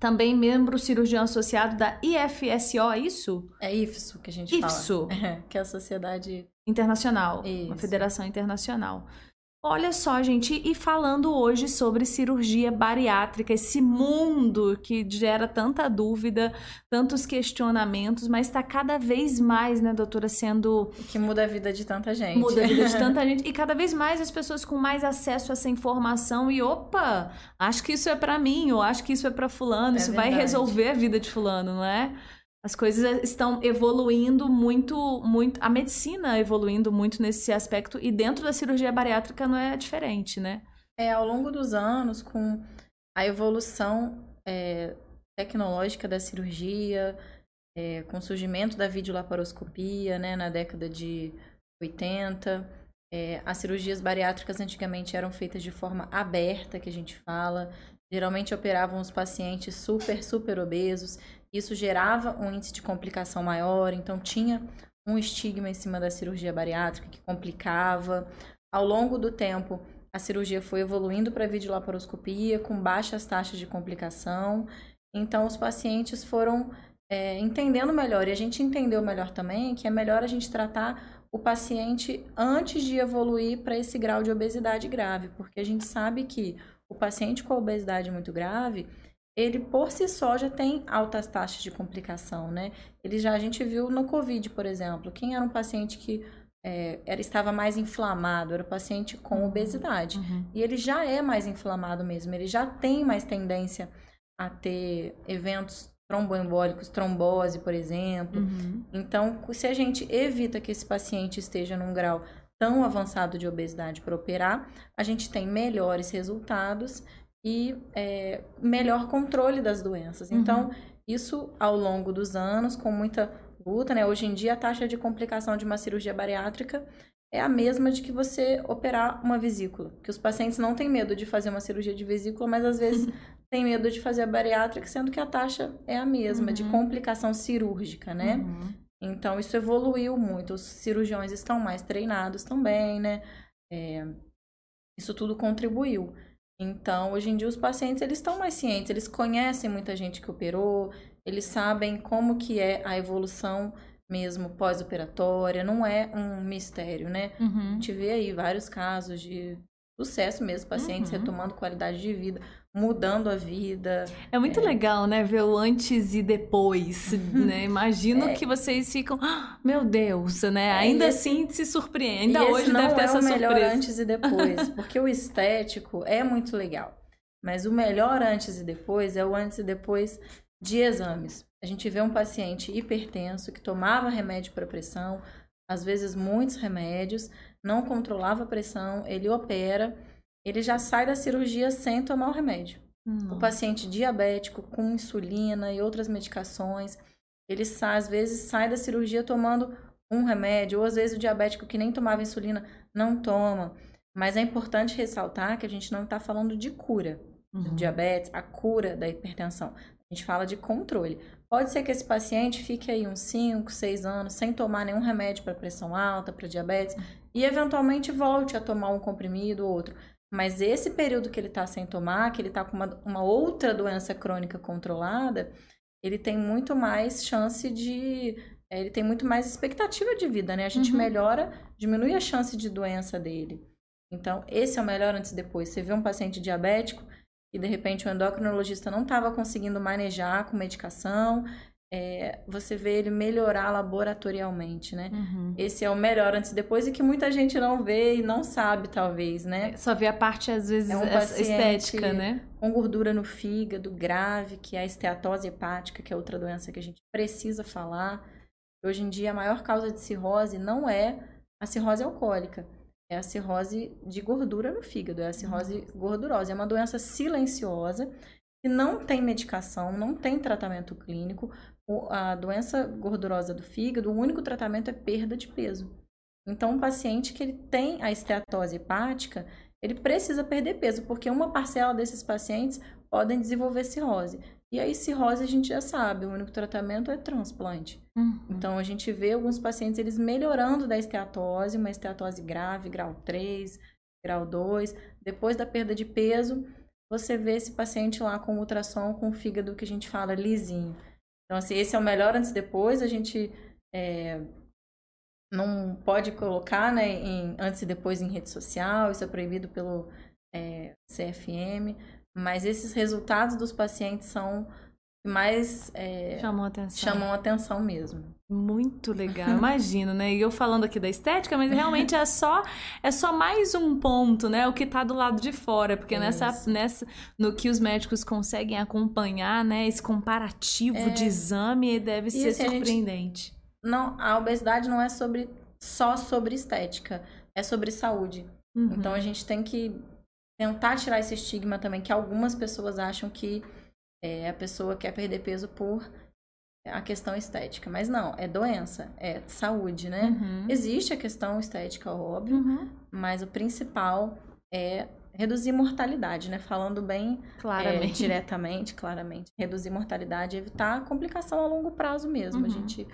Também membro cirurgião associado da IFSO, é isso?
É IFSO que a gente
IFSO.
fala. É, que é a Sociedade
Internacional.
Isso.
Uma federação internacional. Olha só, gente, e falando hoje sobre cirurgia bariátrica, esse mundo que gera tanta dúvida, tantos questionamentos, mas está cada vez mais, né, doutora, sendo.
Que muda a vida de tanta gente.
Muda a vida de tanta gente. E cada vez mais as pessoas com mais acesso a essa informação. E opa, acho que isso é para mim, ou acho que isso é para Fulano,
É
isso vai
verdade.
resolver a vida de Fulano, não é? As coisas estão evoluindo muito, muito. A medicina evoluindo muito nesse aspecto. E dentro da cirurgia bariátrica não é diferente, né?
É, ao longo dos anos, com a evolução é, tecnológica da cirurgia, é, com o surgimento da videolaparoscopia, né, na década de 80, é, as cirurgias bariátricas antigamente eram feitas de forma aberta, que a gente fala. Geralmente operavam os pacientes super, super obesos. Isso gerava um índice de complicação maior, então tinha um estigma em cima da cirurgia bariátrica que complicava. Ao longo do tempo, a cirurgia foi evoluindo para a videolaparoscopia, com baixas taxas de complicação. Então, os pacientes foram é, entendendo melhor. E a gente entendeu melhor também que é melhor a gente tratar o paciente antes de evoluir para esse grau de obesidade grave, porque a gente sabe que o paciente com obesidade muito grave, ele por si só já tem altas taxas de complicação, né? Ele já a gente viu no Covid, por exemplo, quem era um paciente que é, era, estava mais inflamado, era um paciente com
Uhum.
obesidade.
Uhum.
E ele já é mais inflamado mesmo, ele já tem mais tendência a ter eventos tromboembólicos, trombose, por exemplo.
Uhum.
Então, se a gente evita que esse paciente esteja num grau tão avançado de obesidade para operar, a gente tem melhores resultados e é, melhor controle das doenças.
Uhum.
Então, isso ao longo dos anos, com muita luta, né? Hoje em dia, a taxa de complicação de uma cirurgia bariátrica é a mesma de que você operar uma vesícula. Que os pacientes não têm medo de fazer uma cirurgia de vesícula, mas às vezes têm medo de fazer a bariátrica, sendo que a taxa é a mesma, de
Uhum.
complicação cirúrgica, né?
Uhum.
Então, isso evoluiu muito. Os cirurgiões estão mais treinados também, né? É, isso tudo contribuiu. Então, hoje em dia, os pacientes, eles estão mais cientes. Eles conhecem muita gente que operou. Eles sabem como que é a evolução mesmo pós-operatória. Não é um mistério, né? A
Uhum.
gente vê aí vários casos de sucesso mesmo. Pacientes
Uhum.
retomando qualidade de vida, mudando a vida.
É muito legal, né? Ver o antes e depois, né? Imagino
É.
que vocês ficam, "Ah, meu Deus, né? Ainda
e esse-
assim se surpreende. Ainda hoje deve ter
é
essa
o melhor antes e depois, porque o estético é muito legal. Mas o melhor antes e depois é o antes e depois de exames. A gente vê um paciente hipertenso que tomava remédio para pressão, às vezes muitos remédios, não controlava a pressão, ele opera, ele já sai da cirurgia sem tomar o remédio. O
Nossa.
paciente diabético com insulina e outras medicações, ele sa- às vezes sai da cirurgia tomando um remédio, ou às vezes o diabético que nem tomava insulina não toma. Mas é importante ressaltar que a gente não está falando de cura do
Uhum.
diabetes, a cura da hipertensão. A gente fala de controle. Pode ser que esse paciente fique aí uns 5, 6 anos sem tomar nenhum remédio para pressão alta, para diabetes, e eventualmente volte a tomar um comprimido ou outro. Mas esse período que ele está sem tomar, que ele está com uma, uma outra doença crônica controlada, ele tem muito mais chance de. eh, Ele tem muito mais expectativa de vida, né? A gente
Uhum.
melhora, diminui a chance de doença dele. Então, esse é o melhor antes e depois. Você vê um paciente diabético e de repente o endocrinologista não estava conseguindo manejar com medicação, é, você vê ele melhorar laboratorialmente, né?
Uhum.
Esse é o melhor antes e depois e que muita gente não vê e não sabe, talvez, né?
Só vê a parte, às vezes,
É um
estética, né?
Com gordura no fígado grave, que é a esteatose hepática, que é outra doença que a gente precisa falar. Hoje em dia, a maior causa de cirrose não é a cirrose alcoólica, é a cirrose de gordura no fígado, é a cirrose gordurosa. É uma doença silenciosa que não tem medicação, não tem tratamento clínico. A doença gordurosa do fígado, o único tratamento é perda de peso. Então, um paciente que ele tem a esteatose hepática, ele precisa perder peso, porque uma parcela desses pacientes podem desenvolver cirrose. E aí, cirrose a gente já sabe, o único tratamento é transplante.
Uhum.
Então, a gente vê alguns pacientes eles melhorando da esteatose, uma esteatose grave, grau 3, grau 2. Depois da perda de peso, você vê esse paciente lá com ultrassom, com o fígado que a gente fala lisinho. Então, assim, esse é o melhor antes e depois. A gente é, não pode colocar né, em, antes e depois em rede social, isso é proibido pelo é, CFM. Mas esses resultados dos pacientes são mais é,
Chamou a atenção.
chamam atenção mesmo.
Muito legal, imagino, né? E eu falando aqui da estética, mas realmente é só é só mais um ponto, né? O que tá do lado de fora, porque nessa,
Isso.
nessa no que os médicos conseguem acompanhar, né? Esse comparativo
É.
de exame deve ser
assim, a gente-
surpreendente.
Não, a obesidade não é sobre só sobre estética, é sobre saúde.
Uhum.
Então a gente tem que tentar tirar esse estigma também que algumas pessoas acham que é, a pessoa quer perder peso por a questão estética, mas não, é doença, é saúde, né?
Uhum.
Existe a questão estética, óbvio,
Uhum.
mas o principal é reduzir mortalidade, né? Falando bem é,
Claramente.
diretamente, claramente. Reduzir mortalidade evitar complicação a longo prazo mesmo.
Uhum.
A gente,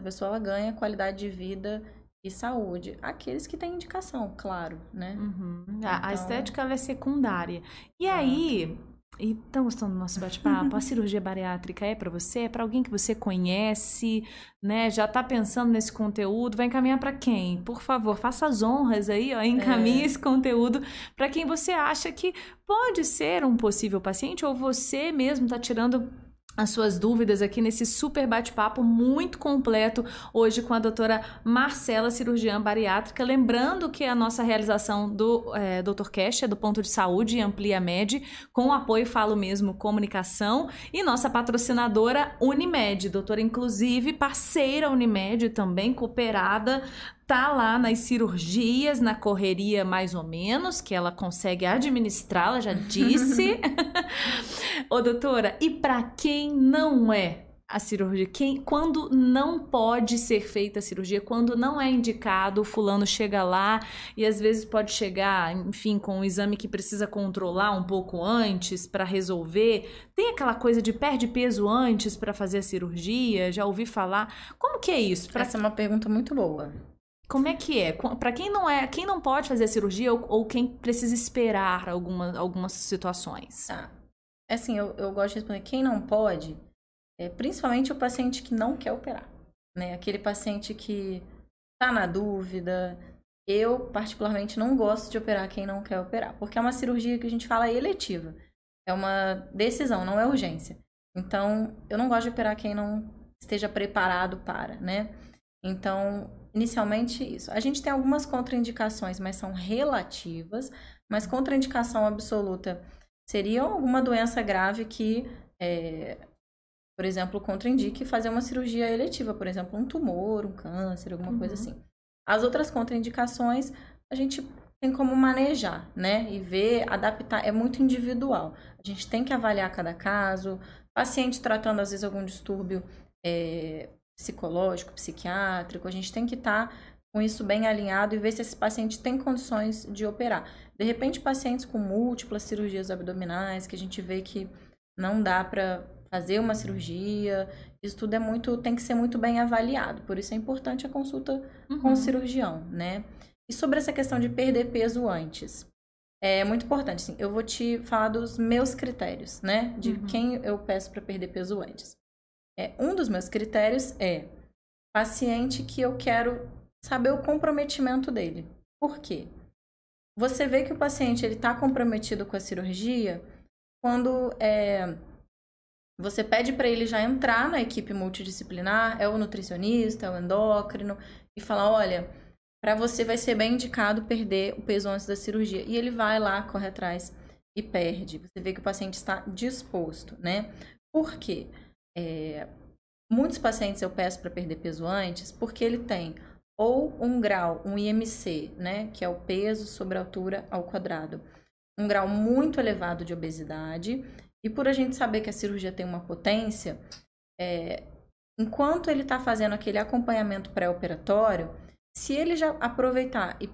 a pessoa ela ganha qualidade de vida e saúde. Aqueles que têm indicação, claro, né?
Uhum. A, a
Então-
estética é secundária. E
Ah.
aí, E estão gostando do nosso bate-papo? A cirurgia bariátrica é para você? É para alguém que você conhece, né? Já está pensando nesse conteúdo? Vai encaminhar para quem? Por favor, faça as honras aí, ó, encaminhe é. esse conteúdo para quem você acha que pode ser um possível paciente ou você mesmo está tirando as suas dúvidas aqui nesse super bate-papo muito completo hoje com a doutora Marcela, cirurgiã bariátrica. Lembrando que a nossa realização do é, Dr. Cash é do ponto de saúde Amplia Med, com o apoio Falo Mesmo Comunicação e nossa patrocinadora Unimed, doutora inclusive parceira Unimed também, cooperada tá lá nas cirurgias, na correria mais ou menos, que ela consegue administrar, ela já disse. Ô, doutora, e para quem não é a cirurgia, quem, quando não pode ser feita a cirurgia, quando não é indicado, o fulano chega lá e às vezes pode chegar, enfim, com um exame que precisa controlar um pouco antes para resolver. Tem aquela coisa de perde peso antes para fazer a cirurgia, já ouvi falar. Como que é isso?
Pra... Essa é uma pergunta muito boa.
Como é que é? Para quem não é, quem não pode fazer a cirurgia ou, ou quem precisa esperar alguma, algumas situações?
Tá. É assim, eu, eu gosto de responder. Quem não pode, é principalmente o paciente que não quer operar, né? Aquele paciente que tá na dúvida. Eu, particularmente, não gosto de operar quem não quer operar, porque é uma cirurgia que a gente fala eletiva. É uma decisão, não é urgência. Então, eu não gosto de operar quem não esteja preparado para, né? Então, inicialmente isso. A gente tem algumas contraindicações, mas são relativas, mas contraindicação absoluta seria alguma doença grave que, é, por exemplo, contraindique fazer uma cirurgia eletiva, por exemplo, um tumor, um câncer, alguma uhum. coisa assim. As outras contraindicações a gente tem como manejar, né? E ver, adaptar, é muito individual. A gente tem que avaliar cada caso. Paciente tratando, às vezes, algum distúrbio é, psicológico, psiquiátrico, a gente tem que estar tá com isso bem alinhado e ver se esse paciente tem condições de operar. De repente, pacientes com múltiplas cirurgias abdominais, que a gente vê que não dá para fazer uma cirurgia, isso tudo é muito, tem que ser muito bem avaliado. Por isso é importante a consulta uhum. com o cirurgião, né? E sobre essa questão de perder peso antes. É muito importante, sim. Eu vou te falar dos meus critérios, né? De uhum. quem eu peço para perder peso antes. É, um dos meus critérios é paciente que eu quero saber o comprometimento dele. Por quê? Você vê que o paciente ele está comprometido com a cirurgia quando é, você pede para ele já entrar na equipe multidisciplinar, é o nutricionista, é o endócrino, e falar, olha, para você vai ser bem indicado perder o peso antes da cirurgia. E ele vai lá, corre atrás e perde. Você vê que o paciente está disposto, né? Por quê? É, muitos pacientes eu peço para perder peso antes porque ele tem ou um grau, um IMC, né, que é o peso sobre a altura ao quadrado, um grau muito elevado de obesidade, e por a gente saber que a cirurgia tem uma potência, é, enquanto ele está fazendo aquele acompanhamento pré-operatório, se ele já aproveitar e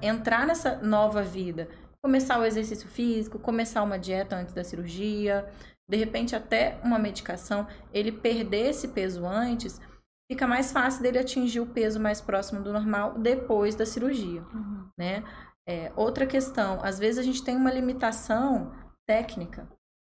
entrar nessa nova vida, começar o exercício físico, começar uma dieta antes da cirurgia, de repente até uma medicação, ele perder esse peso antes, fica mais fácil dele atingir o peso mais próximo do normal depois da cirurgia, uhum. né? É, outra questão, às vezes a gente tem uma limitação técnica,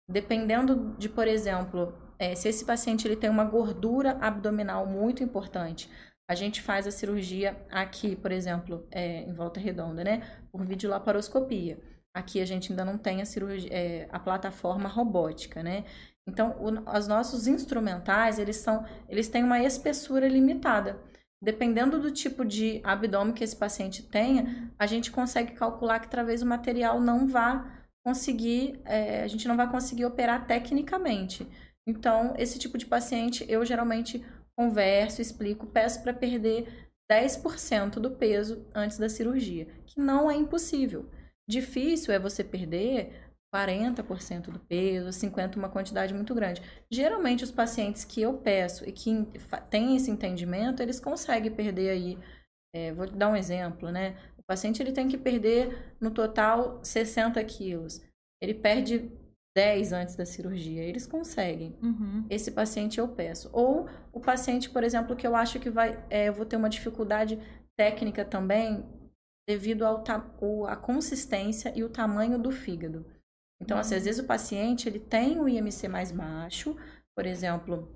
dependendo de, por exemplo, é, se esse paciente ele tem uma gordura abdominal muito importante, a gente faz a cirurgia aqui, por exemplo, é, em volta redonda, né? Por videolaparoscopia. Aqui a gente ainda não tem a, cirurgia, é, a plataforma robótica, né? Então, o, os nossos instrumentais, eles, são, eles têm uma espessura limitada. Dependendo do tipo de abdômen que esse paciente tenha, a gente consegue calcular que talvez o material não vá conseguir, é, a gente não vai conseguir operar tecnicamente. Então, esse tipo de paciente, eu geralmente converso, explico, peço para perder 10% do peso antes da cirurgia, que não é impossível. Difícil é você perder 40% do peso, 50% uma quantidade muito grande. Geralmente, os pacientes que eu peço e que têm esse entendimento, eles conseguem perder aí. É, vou dar um exemplo, né? O paciente ele tem que perder no total 60 quilos. Ele perde 10 antes da cirurgia. Eles conseguem. Uhum. Esse paciente eu peço. Ou o paciente, por exemplo, que eu acho que vai, é, eu vou ter uma dificuldade técnica também, devido ao à consistência e o tamanho do fígado. Então, assim, às vezes o paciente ele tem um IMC mais baixo, por exemplo,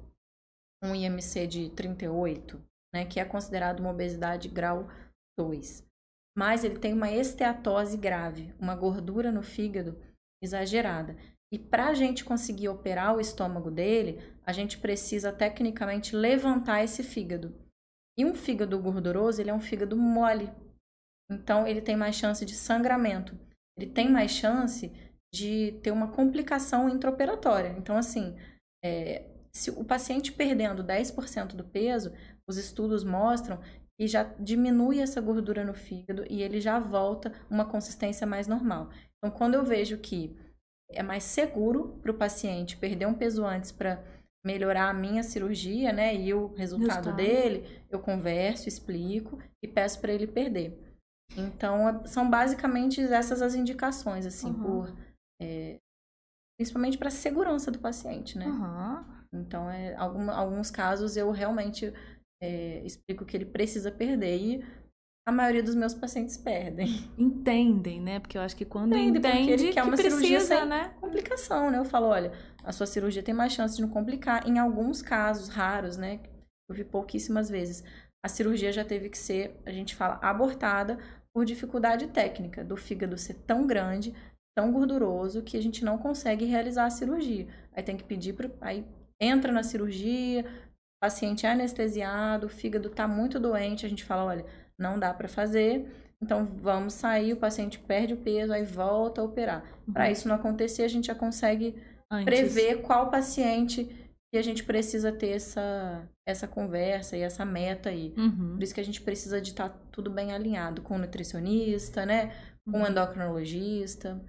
um IMC de 38, né, que é considerado uma obesidade grau 2. Mas ele tem uma esteatose grave, uma gordura no fígado exagerada. E para a gente conseguir operar o estômago dele, a gente precisa tecnicamente levantar esse fígado. E um fígado gorduroso, ele é um fígado mole. Então, ele tem mais chance de sangramento. Ele tem mais chance de ter uma complicação intraoperatória. Então, assim, é, se o paciente perdendo 10% do peso, os estudos mostram que já diminui essa gordura no fígado e ele já volta uma consistência mais normal. Então, quando eu vejo que é mais seguro para o paciente perder um peso antes para melhorar a minha cirurgia, né, e o resultado Resultado. dele, eu converso, explico e peço para ele perder. Então, é, são basicamente essas as indicações, assim, uhum. por é, principalmente para a segurança do paciente, né?
Uhum.
Então, é, algum, alguns casos eu realmente é, explico que ele precisa perder e a maioria dos meus pacientes perdem.
Entendem, né? Porque eu acho que quando entende, entende ele quer uma cirurgia sem né?
complicação, né? Eu falo, olha, a sua cirurgia tem mais chance de não complicar. Em alguns casos raros, né? Eu vi pouquíssimas vezes. A cirurgia já teve que ser, a gente fala, abortada por dificuldade técnica do fígado ser tão grande, tão gorduroso que a gente não consegue realizar a cirurgia. Aí tem que pedir para aí entra na cirurgia, o paciente é anestesiado, o fígado está muito doente, a gente fala, olha, não dá para fazer, então vamos sair, o paciente perde o peso, aí volta a operar. Uhum. Para isso não acontecer, a gente já consegue Antes. prever qual paciente que a gente precisa ter essa, essa conversa e essa meta aí.
Uhum.
Por isso que a gente precisa de estar tá tudo bem alinhado com o nutricionista, né? Com o uhum. endocrinologista.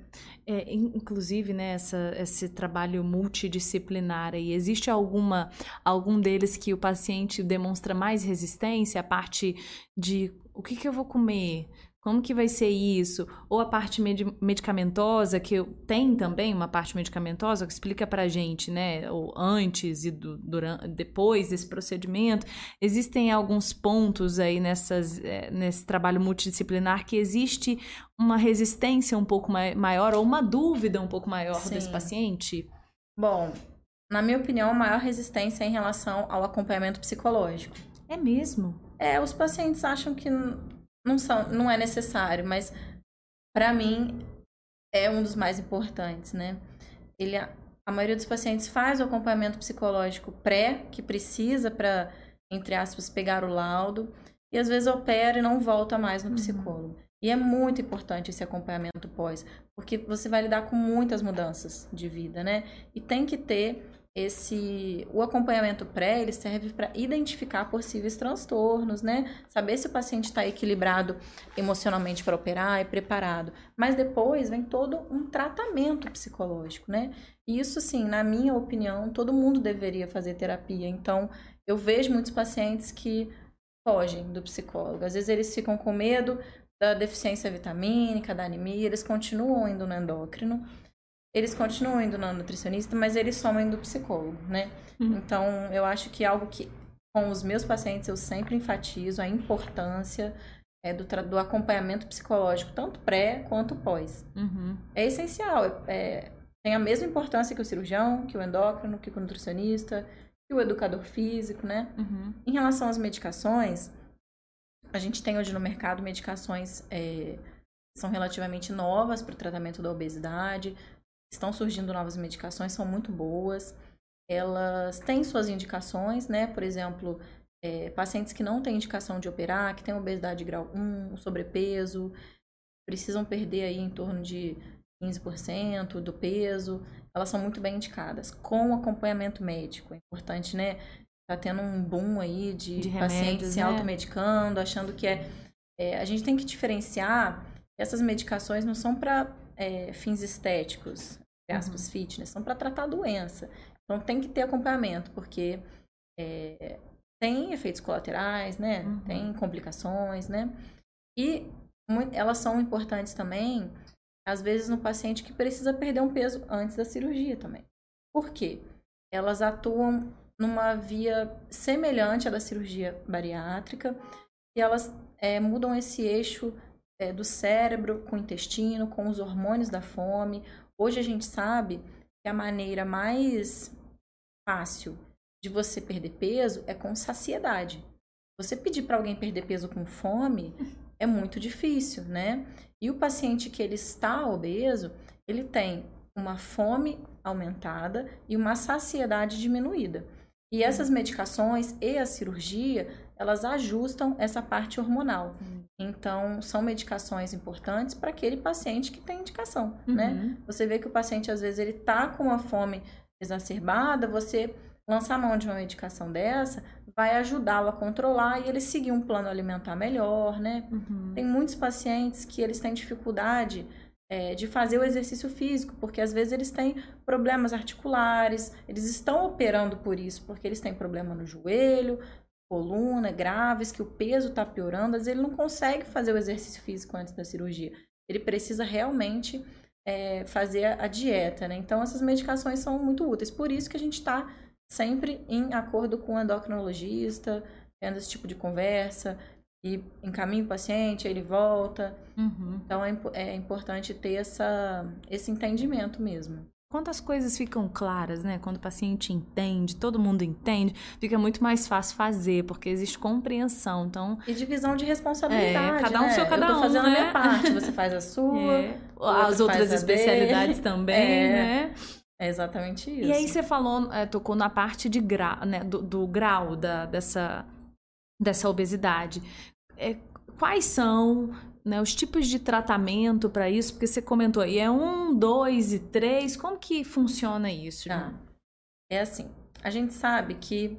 É, inclusive, né, essa, esse trabalho multidisciplinar aí, existe alguma algum deles que o paciente demonstra mais resistência? A parte de o que, que eu vou comer? Como que vai ser isso? Ou a parte medicamentosa, que tem também uma parte medicamentosa, que explica pra gente, né? Ou antes e do, durante, depois desse procedimento. Existem alguns pontos aí nessas, é, nesse trabalho multidisciplinar que existe uma resistência um pouco maior ou uma dúvida um pouco maior Sim. desse paciente?
Bom, na minha opinião, a maior resistência é em relação ao acompanhamento psicológico.
É mesmo?
É, os pacientes acham que não, são, não é necessário, mas para mim é um dos mais importantes, né? Ele, a maioria dos pacientes faz o acompanhamento psicológico pré, que precisa para, entre aspas, pegar o laudo, e às vezes opera e não volta mais no uhum. psicólogo. E é muito importante esse acompanhamento pós, porque você vai lidar com muitas mudanças de vida, né? E tem que ter esse o acompanhamento pré ele serve para identificar possíveis transtornos, né? Saber se o paciente está equilibrado emocionalmente para operar e preparado. Mas depois vem todo um tratamento psicológico, né? E isso, sim, na minha opinião, todo mundo deveria fazer terapia. Então, eu vejo muitos pacientes que fogem do psicólogo. Às vezes eles ficam com medo da deficiência vitamínica, da anemia, eles continuam indo no endócrino eles continuam indo na nutricionista, mas eles somam indo psicólogo, né? Uhum. Então, eu acho que algo que com os meus pacientes eu sempre enfatizo a importância é, do, do acompanhamento psicológico, tanto pré quanto pós.
Uhum.
É essencial, é, é, tem a mesma importância que o cirurgião, que o endócrino, que o nutricionista, que o educador físico, né?
Uhum.
Em relação às medicações, a gente tem hoje no mercado medicações é, são relativamente novas para o tratamento da obesidade. Estão surgindo novas medicações, são muito boas. Elas têm suas indicações, né? Por exemplo, é, pacientes que não têm indicação de operar, que têm obesidade grau 1, sobrepeso, precisam perder aí em torno de 15% do peso, elas são muito bem indicadas, com acompanhamento médico. É importante, né? Tá tendo um boom aí de, de pacientes se né? automedicando, achando que é, é. A gente tem que diferenciar essas medicações não são para é, fins estéticos, aspas, uhum. fitness, são para tratar a doença. Então tem que ter acompanhamento, porque é, tem efeitos colaterais, né? Uhum. Tem complicações, né? E muito, elas são importantes também, às vezes, no paciente que precisa perder um peso antes da cirurgia também. Por quê? Elas atuam numa via semelhante à da cirurgia bariátrica e elas é, mudam esse eixo é, do cérebro com o intestino, com os hormônios da fome. Hoje a gente sabe que a maneira mais fácil de você perder peso é com saciedade. Você pedir para alguém perder peso com fome é muito difícil, né? E o paciente que ele está obeso, ele tem uma fome aumentada e uma saciedade diminuída. E essas medicações e a cirurgia, elas ajustam essa parte hormonal. Então, são medicações importantes para aquele paciente que tem indicação, né? uhum. né? Você vê que o paciente, às vezes, ele tá com uma fome exacerbada, você lançar mão de uma medicação dessa vai ajudá-lo a controlar e ele seguir um plano alimentar melhor, né? Uhum. Tem muitos pacientes que eles têm dificuldade é, de fazer o exercício físico, porque às vezes eles têm problemas articulares, eles estão operando por isso, porque eles têm problema no joelho, coluna, graves, que o peso está piorando, às vezes ele não consegue fazer o exercício físico antes da cirurgia. Ele precisa realmente é, fazer a dieta, né? Então, essas medicações são muito úteis. Por isso que a gente está sempre em acordo com o endocrinologista, tendo esse tipo de conversa, e encaminha o paciente, ele volta. Uhum. Então é, é importante ter essa, esse entendimento mesmo.
Quantas coisas ficam claras, né? Quando o paciente entende, todo mundo entende, fica muito mais fácil fazer, porque existe compreensão. Então,
e divisão de responsabilidade.
É, cada um
né?
seu, cada
Eu tô
um.
fazendo
né?
a minha parte, você faz a sua. É.
As outras especialidades também, é. né?
É exatamente isso.
E aí você falou, é, tocou na parte de grau, né, do, do grau da, dessa, dessa obesidade. É, quais são né, os tipos de tratamento para isso? Porque você comentou aí, é um, dois e três. Como que funciona isso?
Tá. É assim, a gente sabe que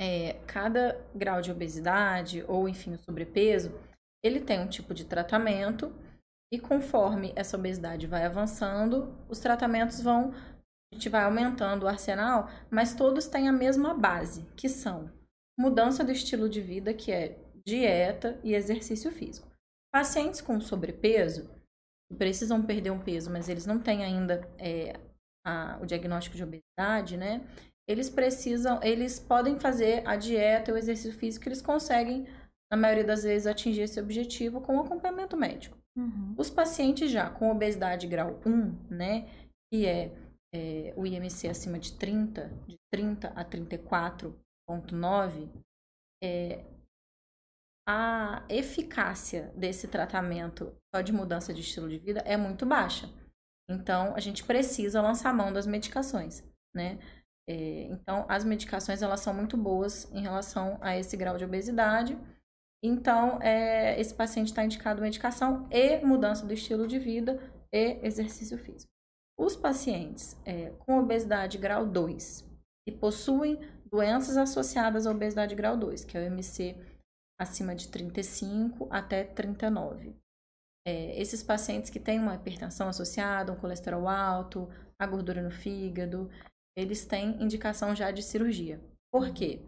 é, cada grau de obesidade ou, enfim, o sobrepeso, ele tem um tipo de tratamento e conforme essa obesidade vai avançando, os tratamentos vão, a gente vai aumentando o arsenal, mas todos têm a mesma base, que são mudança do estilo de vida, que é dieta e exercício físico. Pacientes com sobrepeso precisam perder um peso, mas eles não têm ainda é, a, o diagnóstico de obesidade, né? Eles precisam, eles podem fazer a dieta e o exercício físico, eles conseguem, na maioria das vezes, atingir esse objetivo com acompanhamento médico. Uhum. Os pacientes já com obesidade grau 1, né, que é, é o IMC acima de 30, de 30 a 34,9, é, a eficácia desse tratamento só de mudança de estilo de vida é muito baixa. Então, a gente precisa lançar mão das medicações, né? É, então, as medicações, elas são muito boas em relação a esse grau de obesidade. Então, é, esse paciente está indicado medicação e mudança do estilo de vida e exercício físico. Os pacientes é, com obesidade grau 2 e possuem doenças associadas à obesidade grau 2, que é o MC acima de 35 até 39. É, esses pacientes que têm uma hipertensão associada, um colesterol alto, a gordura no fígado, eles têm indicação já de cirurgia. Por quê?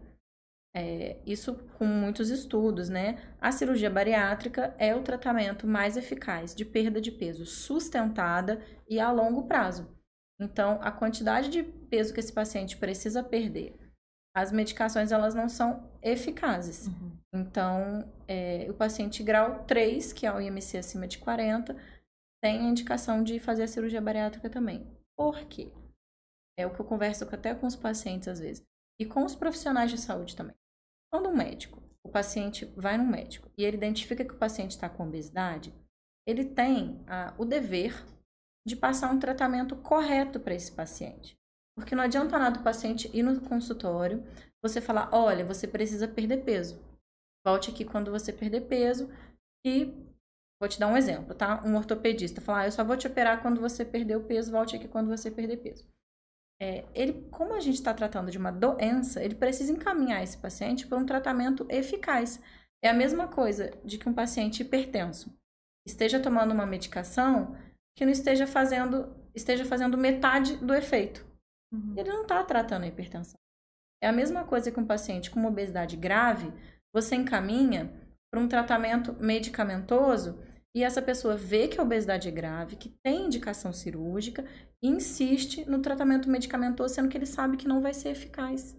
É, isso com muitos estudos, né? A cirurgia bariátrica é o tratamento mais eficaz de perda de peso sustentada e a longo prazo. Então, a quantidade de peso que esse paciente precisa perder, as medicações elas não são eficazes. Uhum. Então, é, o paciente grau 3, que é o IMC acima de 40, tem a indicação de fazer a cirurgia bariátrica também. Por quê? É o que eu converso até com os pacientes às vezes. E com os profissionais de saúde também. Quando um médico, o paciente vai no médico e ele identifica que o paciente está com obesidade, ele tem a, o dever de passar um tratamento correto para esse paciente. Porque não adianta nada o paciente ir no consultório, você falar, olha, você precisa perder peso. Volte aqui quando você perder peso e vou te dar um exemplo, tá? Um ortopedista falar, ah, eu só vou te operar quando você perder o peso, volte aqui quando você perder peso. É, ele, como a gente está tratando de uma doença, ele precisa encaminhar esse paciente para um tratamento eficaz. É a mesma coisa de que um paciente hipertenso esteja tomando uma medicação que não esteja fazendo, esteja fazendo metade do efeito. Uhum. Ele não está tratando a hipertensão. É a mesma coisa que um paciente com uma obesidade grave, você encaminha para um tratamento medicamentoso e essa pessoa vê que a obesidade é grave, que tem indicação cirúrgica e insiste no tratamento medicamentoso, sendo que ele sabe que não vai ser eficaz.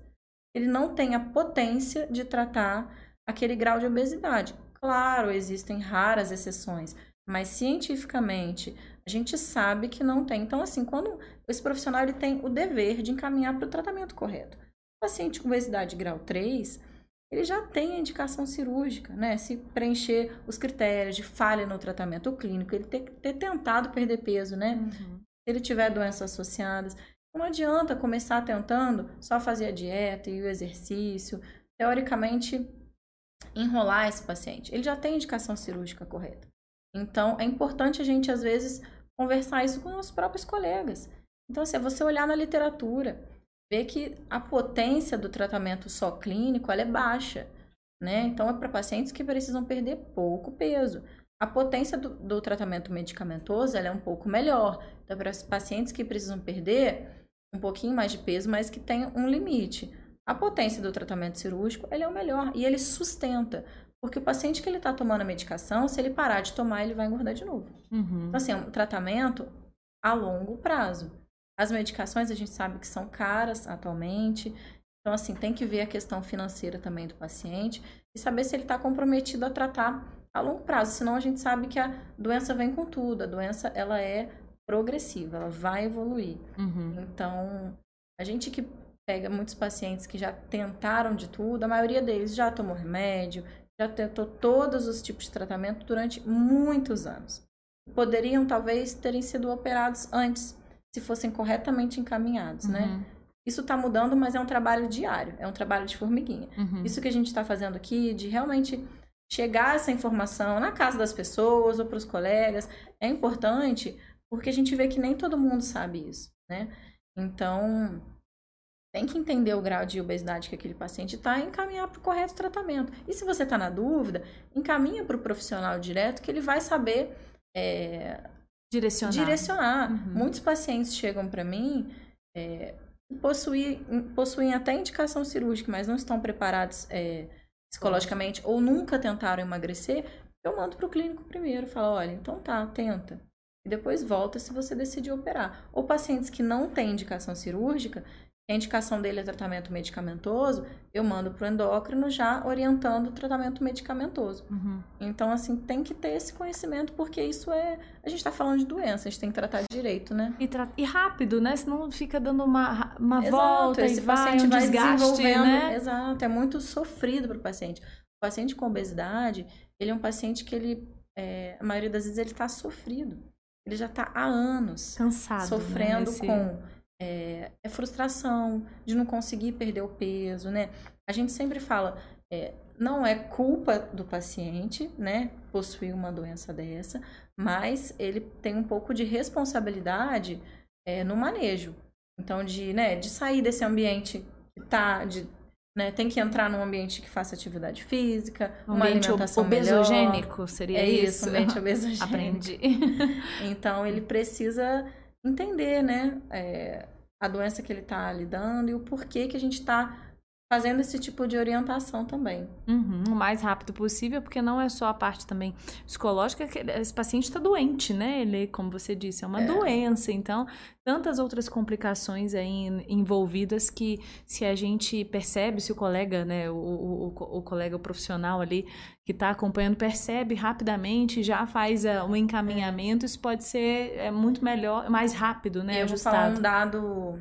Ele não tem a potência de tratar aquele grau de obesidade. Claro, existem raras exceções, mas cientificamente a gente sabe que não tem. Então, assim, quando esse profissional ele tem o dever de encaminhar para o tratamento correto. O paciente com obesidade grau 3, ele já tem a indicação cirúrgica, né? Se preencher os critérios de falha no tratamento clínico, ele ter, ter tentado perder peso, né? Uhum. Se ele tiver doenças associadas. Não adianta começar tentando só fazer a dieta e o exercício. Teoricamente, enrolar esse paciente. Ele já tem indicação cirúrgica correta. Então, é importante a gente, às vezes, conversar isso com os próprios colegas. Então, se assim, é você olhar na literatura, ver que a potência do tratamento só clínico ela é baixa. Né? Então, é para pacientes que precisam perder pouco peso. A potência do, do tratamento medicamentoso ela é um pouco melhor. Então, para pacientes que precisam perder um pouquinho mais de peso, mas que tem um limite. A potência do tratamento cirúrgico ele é o melhor e ele sustenta. Porque o paciente que ele está tomando a medicação, se ele parar de tomar, ele vai engordar de novo. Uhum. Então, assim, é um tratamento a longo prazo. As medicações a gente sabe que são caras atualmente. Então, assim, tem que ver a questão financeira também do paciente e saber se ele está comprometido a tratar a longo prazo. Senão a gente sabe que a doença vem com tudo. A doença, ela é progressiva, ela vai evoluir. Uhum. Então, a gente que pega muitos pacientes que já tentaram de tudo, a maioria deles já tomou remédio, já tentou todos os tipos de tratamento durante muitos anos. Poderiam talvez terem sido operados antes, se fossem corretamente encaminhados, né? uhum. né? Isso está mudando, mas é um trabalho diário, é um trabalho de formiguinha. Uhum. Isso que a gente está fazendo aqui, de realmente chegar essa informação na casa das pessoas ou para os colegas, é importante porque a gente vê que nem todo mundo sabe isso, né? Então, tem que entender o grau de obesidade que aquele paciente está e encaminhar para o correto tratamento. E se você está na dúvida, encaminha para o profissional direto que ele vai saber é,
direcionar.
direcionar. Uhum. Muitos pacientes chegam para mim é, possuem, possuem até indicação cirúrgica, mas não estão preparados é, psicologicamente ou nunca tentaram emagrecer. Eu mando para o clínico primeiro, falo, olha, então tá, tenta. E depois volta se você decidir operar. Ou pacientes que não têm indicação cirúrgica, a indicação dele é tratamento medicamentoso, eu mando para o endócrino já orientando o tratamento medicamentoso. Uhum. Então, assim, tem que ter esse conhecimento, porque isso é. A gente está falando de doença, a gente tem que tratar direito, né?
E, tra... e rápido, né? Senão fica dando uma, uma Exato, volta esse e vai, um vai desgaste, né?
Exato, é muito sofrido para o paciente. O paciente com obesidade, ele é um paciente que ele. É, a maioria das vezes ele está sofrido. Ele já está há anos
cansado, né,
sofrendo né? Esse... com é, é, frustração de não conseguir perder o peso, né? A gente sempre fala, é, não é culpa do paciente, né, possuir uma doença dessa, mas ele tem um pouco de responsabilidade é, no manejo. Então, de, né, de sair desse ambiente que tá, de, né, tem que entrar num ambiente que faça atividade física, um uma ambiente alimentação obesogênico, melhor.
seria é isso?
isso ambiente obesogênico.
Aprendi.
então, ele precisa entender, né, é, a doença que ele está lidando e o porquê que a gente está fazendo esse tipo de orientação também.
Uhum, o mais rápido possível, porque não é só a parte também psicológica, que esse paciente está doente, né? Ele, como você disse, é uma é. doença, então tantas outras complicações aí envolvidas que se a gente percebe, se o colega, né, o, o, o colega profissional ali que está acompanhando percebe rapidamente, já faz uh, um encaminhamento, isso pode ser é, muito melhor, mais rápido, né?
Eu ajustado. vou falar um dado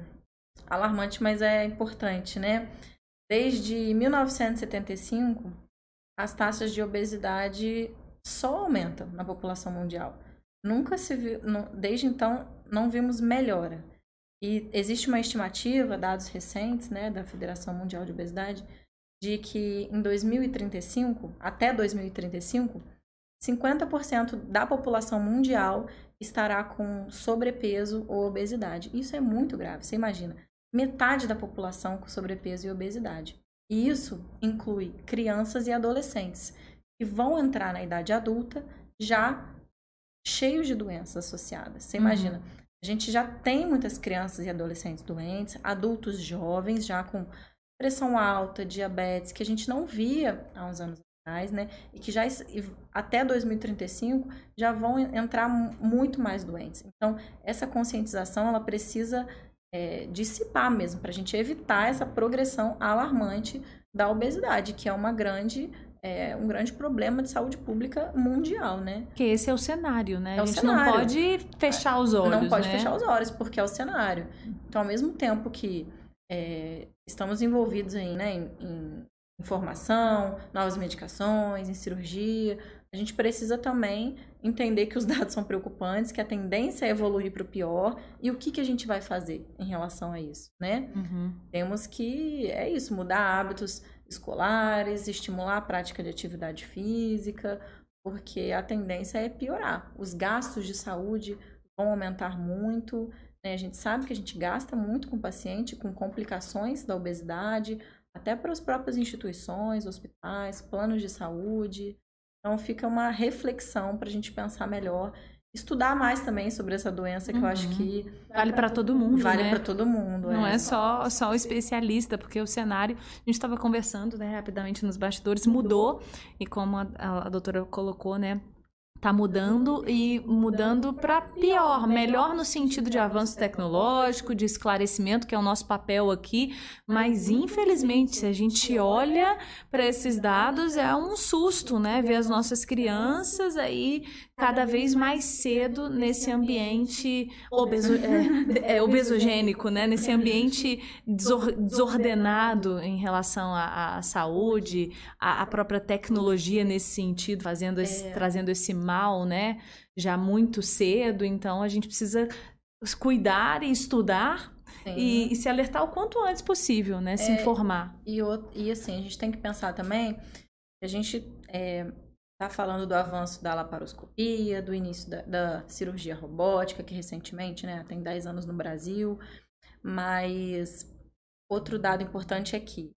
alarmante, mas é importante, né? Desde 1975, as taxas de obesidade só aumentam na população mundial. Nunca se viu, desde então, não vimos melhora. E existe uma estimativa, dados recentes, né, da Federação Mundial de Obesidade, de que em 2035, até 2035, 50% da população mundial estará com sobrepeso ou obesidade. Isso é muito grave, você imagina metade da população com sobrepeso e obesidade. E isso inclui crianças e adolescentes que vão entrar na idade adulta já cheios de doenças associadas. Você uhum. imagina, a gente já tem muitas crianças e adolescentes doentes, adultos jovens já com pressão alta, diabetes, que a gente não via há uns anos atrás, né? E que já até 2035 já vão entrar muito mais doentes. Então, essa conscientização ela precisa é, dissipar mesmo, para a gente evitar essa progressão alarmante da obesidade, que é uma grande é um grande problema de saúde pública mundial, né?
Porque esse é o cenário, né?
É
a gente
cenário.
não pode fechar os olhos,
Não pode
né?
fechar os olhos, porque é o cenário. Então, ao mesmo tempo que é, estamos envolvidos aí, né, em, em informação, novas medicações, em cirurgia, a gente precisa também entender que os dados são preocupantes, que a tendência é evoluir para o pior e o que, que a gente vai fazer em relação a isso, né?
Uhum.
Temos que, é isso, mudar hábitos escolares, estimular a prática de atividade física, porque a tendência é piorar. Os gastos de saúde vão aumentar muito, né? A gente sabe que a gente gasta muito com o paciente, com complicações da obesidade, até para as próprias instituições, hospitais, planos de saúde. Então fica uma reflexão para a gente pensar melhor, estudar mais também sobre essa doença que eu acho
Uhum.
que
Vale para todo mundo,
vale
né?
para todo mundo.
Não é só, só o especialista, porque o cenário, a gente estava conversando né, rapidamente nos bastidores, mudou, e como a, a, a doutora colocou, né? Tá mudando e mudando para pior, melhor no sentido de avanço tecnológico, de esclarecimento, que é o nosso papel aqui, mas infelizmente, se a gente olha para esses dados, é um susto, né? Ver as nossas crianças aí cada vez mais cedo nesse ambiente obeso, é, é, obesogênico, né? Nesse ambiente desor, desordenado em relação à, à saúde, à, à, própria tecnologia nesse sentido, fazendo esse, é. trazendo esse mal, né? Já muito cedo. Então a gente precisa cuidar e estudar e, e, se alertar o quanto antes possível, né? Se
é,
informar.
E, e assim, a gente tem que pensar também a gente é, está falando do avanço da laparoscopia, do início da, da, cirurgia robótica, que recentemente, né, tem 10 anos no Brasil. Mas outro dado importante é que,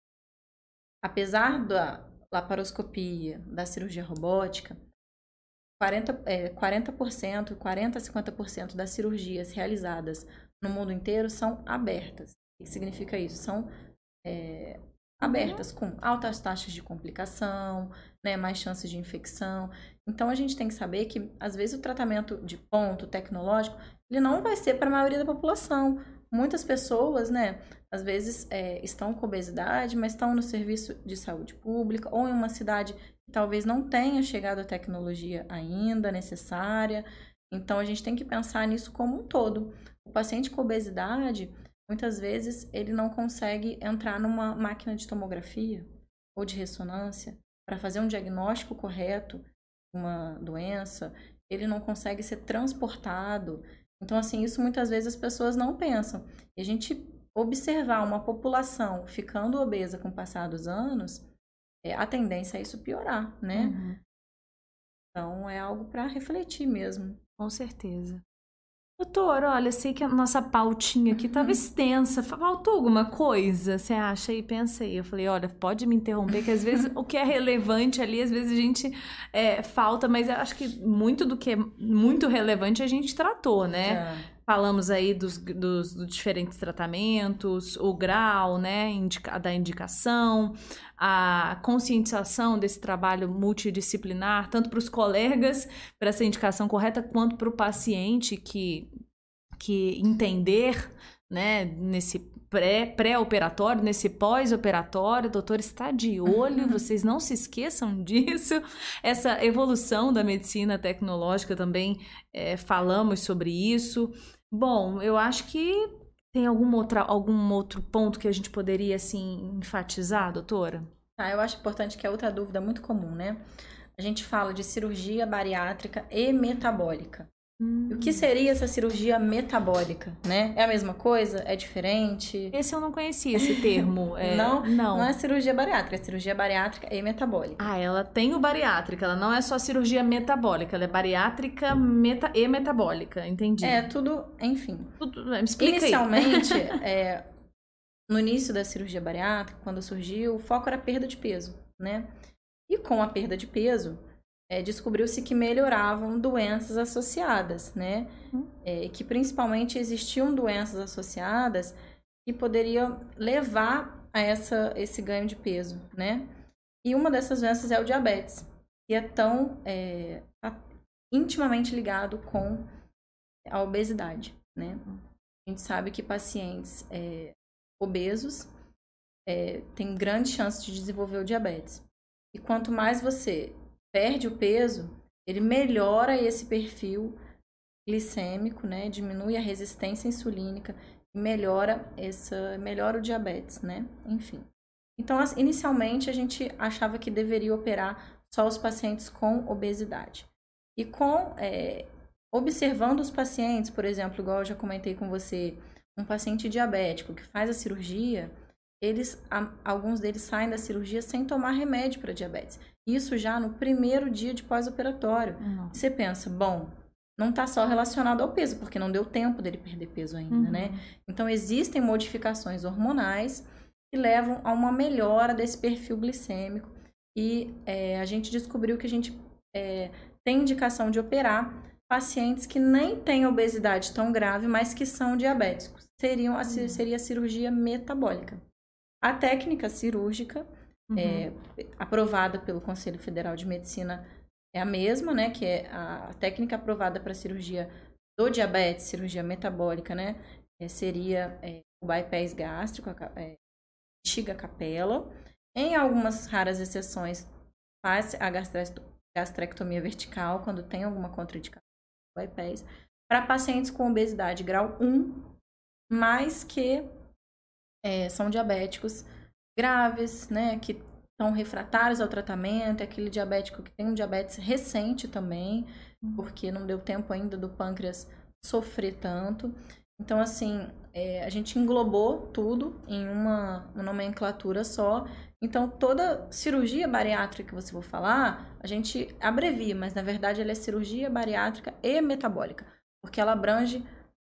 apesar da laparoscopia, da cirurgia robótica, 40%, é, 40%, 40 a 50% das cirurgias realizadas no mundo inteiro são abertas. O que significa isso? São é, abertas, com altas taxas de complicação, né, mais chances de infecção. Então a gente tem que saber que às vezes o tratamento de ponto tecnológico ele não vai ser para a maioria da população. Muitas pessoas, né, às vezes é, estão com obesidade, mas estão no serviço de saúde pública ou em uma cidade que talvez não tenha chegado a tecnologia ainda necessária. Então a gente tem que pensar nisso como um todo. O paciente com obesidade, muitas vezes ele não consegue entrar numa máquina de tomografia ou de ressonância para fazer um diagnóstico correto de uma doença, ele não consegue ser transportado. Então, assim, isso muitas vezes as pessoas não pensam. E a gente observar uma população ficando obesa com o passar dos anos, é, a tendência é isso piorar, né?
Uhum.
Então, é algo para refletir mesmo.
Com certeza. Doutor, olha, sei que a nossa pautinha aqui estava extensa. Faltou alguma coisa? Você acha aí? Pensa aí. Eu falei, olha, pode me interromper, que às vezes o que é relevante ali, às vezes a gente é, falta, mas eu acho que muito do que é muito relevante a gente tratou, né?
É.
Falamos aí dos, dos, dos, diferentes tratamentos, o grau, né, indica, da indicação, a conscientização desse trabalho multidisciplinar, tanto para os colegas, para essa indicação correta, quanto para o paciente que, que entender, né, nesse pré, pré-operatório, nesse pós-operatório, doutor está de olho, uhum. vocês não se esqueçam disso. Essa evolução da medicina tecnológica também é, falamos sobre isso. Bom, eu acho que tem algum, outra, algum outro ponto que a gente poderia, assim, enfatizar, doutora?
Ah, eu acho importante que é outra dúvida muito comum, né? A gente fala de cirurgia bariátrica e metabólica. Hum. O que seria essa cirurgia metabólica, né? É a mesma coisa? É diferente?
Esse eu não conhecia, esse termo. É...
não, não, não é cirurgia bariátrica, é cirurgia bariátrica e metabólica.
Ah, ela tem o bariátrica, ela não é só cirurgia metabólica, ela é bariátrica meta... e metabólica, entendi.
É, tudo, enfim.
Tudo, me explica
Inicialmente, é, no início da cirurgia bariátrica, quando surgiu, o foco era perda de peso, né? E com a perda de peso, é, descobriu-se que melhoravam doenças associadas, né? É, que principalmente existiam doenças associadas que poderiam levar a essa, esse ganho de peso, né? E uma dessas doenças é o diabetes, que é tão é, intimamente ligado com a obesidade, né? A gente sabe que pacientes é, obesos é, têm grande chance de desenvolver o diabetes. E quanto mais você perde o peso, ele melhora esse perfil glicêmico, né? Diminui a resistência insulínica e melhora essa, melhora o diabetes, né? Enfim. Então, inicialmente a gente achava que deveria operar só os pacientes com obesidade. E com é, observando os pacientes, por exemplo, igual eu já comentei com você, um paciente diabético que faz a cirurgia, eles, alguns deles saem da cirurgia sem tomar remédio para diabetes. Isso já no primeiro dia de pós-operatório. Uhum. Você pensa, bom, não está só relacionado ao peso, porque não deu tempo dele perder peso ainda, uhum. né? Então, existem modificações hormonais que levam a uma melhora desse perfil glicêmico. E é, a gente descobriu que a gente é, tem indicação de operar pacientes que nem têm obesidade tão grave, mas que são diabéticos. Seriam a, uhum. Seria a cirurgia metabólica. A técnica cirúrgica, uhum. é, aprovada pelo Conselho Federal de Medicina, é a mesma, né? Que é a técnica aprovada para cirurgia do diabetes, cirurgia metabólica, né? É, seria é, o bypass gástrico, a é, bexiga capela. Em algumas raras exceções, faz a gastrectomia vertical, quando tem alguma contraindicação bypass. Para pacientes com obesidade grau 1, mais que é, são diabéticos graves, né, que estão refratários ao tratamento, é aquele diabético que tem um diabetes recente também, uhum. porque não deu tempo ainda do pâncreas sofrer tanto. Então, assim, é, a gente englobou tudo em uma, uma, nomenclatura só. Então, toda cirurgia bariátrica que você for falar, a gente abrevia, mas na verdade ela é cirurgia bariátrica e metabólica, porque ela abrange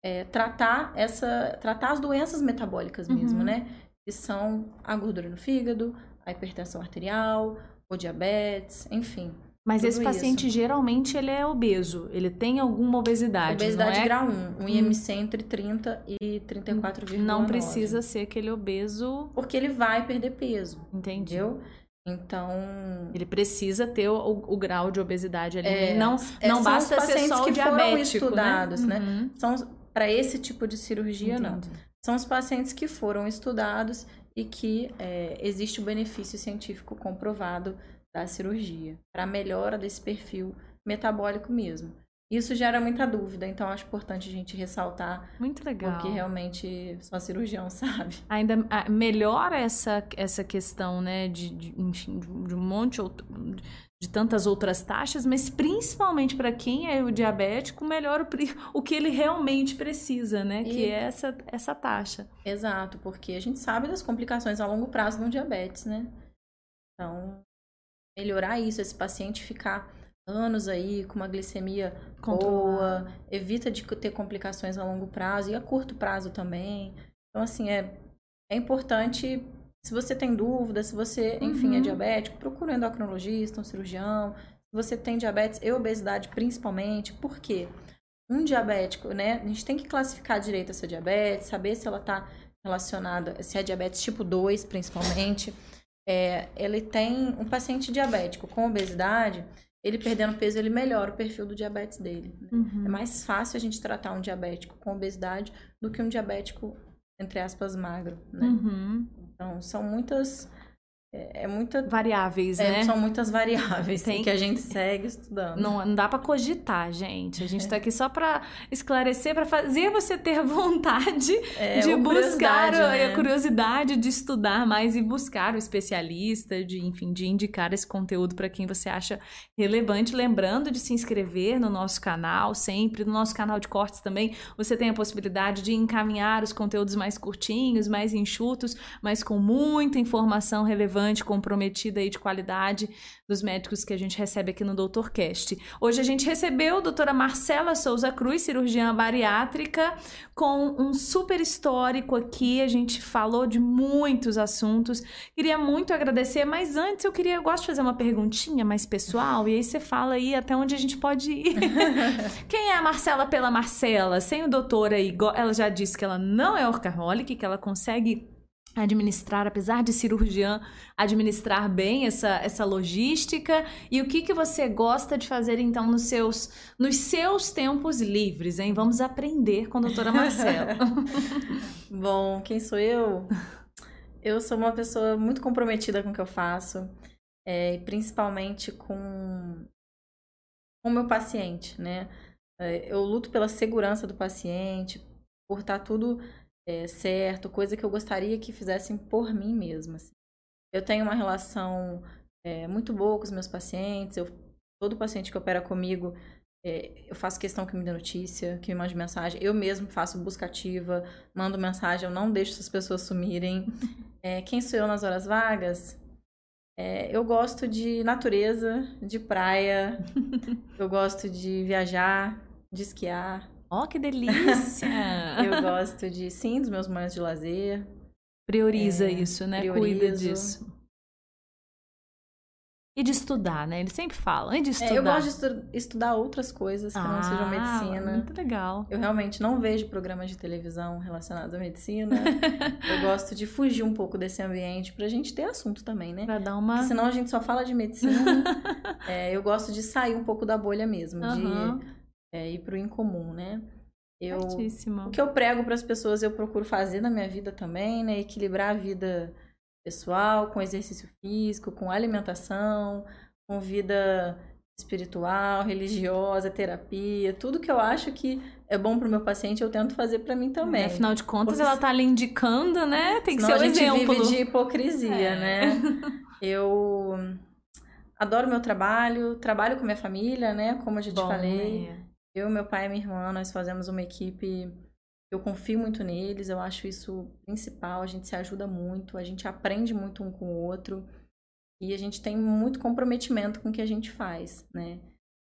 é, tratar essa tratar as doenças metabólicas mesmo, uhum. né? Que são a gordura no fígado, a hipertensão arterial, o diabetes, enfim.
Mas esse paciente isso. geralmente ele é obeso, ele tem alguma obesidade,
Obesidade
é?
grau 1, um IMC hum. entre 30 e 34,9.
Não precisa ser aquele obeso...
Porque ele vai perder peso.
Entendi.
Entendeu? Então.
Ele precisa ter o, o grau de obesidade ali. É, não é, não basta ser só o diabético. Foram
né? estudados, né? né? Uhum. São para esse tipo de cirurgia, Entendi. não. São os pacientes que foram estudados e que é, existe o benefício científico comprovado da cirurgia para a melhora desse perfil metabólico mesmo. Isso gera muita dúvida, então acho importante a gente ressaltar.
Muito legal.
Porque realmente só cirurgião sabe.
Ainda ah, melhora essa, essa questão, né, de, de enfim, de um monte de tantas outras taxas, mas principalmente para quem é o diabético, melhor o, o, que ele realmente precisa, né? E... Que é essa, essa taxa.
Exato, porque a gente sabe das complicações a longo prazo no diabetes, né? Então, melhorar isso, esse paciente ficar anos aí com uma glicemia boa, evita de ter complicações a longo prazo e a curto prazo também. Então, assim, é, é importante se você tem dúvida, se você, enfim, é uhum. é diabético, procure um endocrinologista, um cirurgião. Se você tem diabetes e obesidade, principalmente, por quê? Um diabético, né? A gente tem que classificar direito essa diabetes, saber se ela está relacionada, se é diabetes tipo 2, principalmente. É, ele tem um paciente diabético com obesidade, ele perdendo peso, ele melhora o perfil do diabetes dele. Né? Uhum. É mais fácil a gente tratar um diabético com obesidade do que um diabético, entre aspas, magro, né? Uhum. Então, são muitas. É, é muita.
Variáveis, é, né?
São muitas variáveis Tem... que a gente segue estudando.
Não, não dá para cogitar, gente. A gente é. tá aqui só para esclarecer, para fazer você ter vontade é, de buscar né? a curiosidade de estudar mais e buscar o especialista, de, enfim, de indicar esse conteúdo para quem você acha relevante. Lembrando de se inscrever no nosso canal, sempre, no nosso canal de cortes também. Você tem a possibilidade de encaminhar os conteúdos mais curtinhos, mais enxutos, mas com muita informação relevante, comprometida e de qualidade dos médicos que a gente recebe aqui no Doutor Cast. Hoje a gente recebeu a doutora Marcela Souza Cruz, cirurgiã bariátrica, com um super histórico aqui. A gente falou de muitos assuntos. Queria muito agradecer, mas antes eu queria, eu gosto de fazer uma perguntinha mais pessoal, e aí você fala aí até onde a gente pode ir. Quem é a Marcela pela Marcela? Sem o doutor aí, ela já disse que ela não é orcaholic, que ela consegue administrar, apesar de cirurgiã, administrar bem essa, essa logística e o que, que você gosta de fazer então nos seus, nos seus tempos livres, hein? Vamos aprender com a doutora Marcela.
Bom, quem sou eu? Eu sou uma pessoa muito comprometida com o que eu faço. é, principalmente com o meu paciente, né? É, eu luto pela segurança do paciente, por estar tá tudo é, certo, coisa que eu gostaria que fizessem por mim mesma. Assim. Eu tenho uma relação é, muito boa com os meus pacientes. Eu, todo paciente que opera comigo, é, eu faço questão que me dê notícia, que me mande mensagem. Eu mesmo faço busca ativa, mando mensagem, eu não deixo essas pessoas sumirem. É, quem sou eu nas horas vagas? É, eu gosto de natureza, de praia, eu gosto de viajar, de esquiar.
Ó, oh, que delícia!
eu gosto de, sim, dos meus momentos de lazer.
Prioriza é, isso, né? Priorizo. Cuida disso. E de estudar, né? Eles sempre falam, e de estudar.
É, eu gosto de estu estudar outras coisas que ah, não sejam medicina.
Muito legal.
Eu realmente não vejo programas de televisão relacionados à medicina. eu gosto de fugir um pouco desse ambiente pra gente ter assunto também, né?
Pra dar uma.
Porque senão a gente só fala de medicina. é, eu gosto de sair um pouco da bolha mesmo, uhum. de é, ir pro incomum, né? Eu, o que eu prego para as pessoas eu procuro fazer na minha vida também, né? Equilibrar a vida pessoal, com exercício físico, com alimentação, com vida espiritual, religiosa, terapia, tudo que eu acho que é bom para o meu paciente, eu tento fazer para mim também. É,
afinal de contas, Porque... ela tá ali indicando, né? Tem que ser o
a gente
exemplo.
vive de hipocrisia, é. né? Eu adoro meu trabalho, trabalho com minha família, né? Como eu já te bom, falei. Né? Eu, meu pai e minha irmã, nós fazemos uma equipe eu confio muito neles, eu acho isso principal. A gente se ajuda muito, a gente aprende muito um com o outro e a gente tem muito comprometimento com o que a gente faz, né?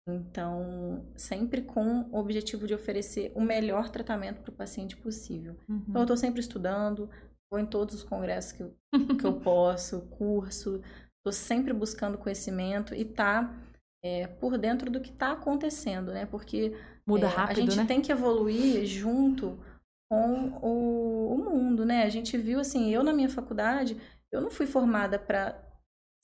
Então, sempre com o objetivo de oferecer o melhor tratamento para o paciente possível. Uhum. Então, eu estou sempre estudando, vou em todos os congressos que eu, que eu posso, curso, estou sempre buscando conhecimento e tá é, por dentro do que está acontecendo, né? Porque
Muda é, rápido,
a gente
né?
tem que evoluir junto com o, o mundo, né? A gente viu assim, eu na minha faculdade, eu não fui formada para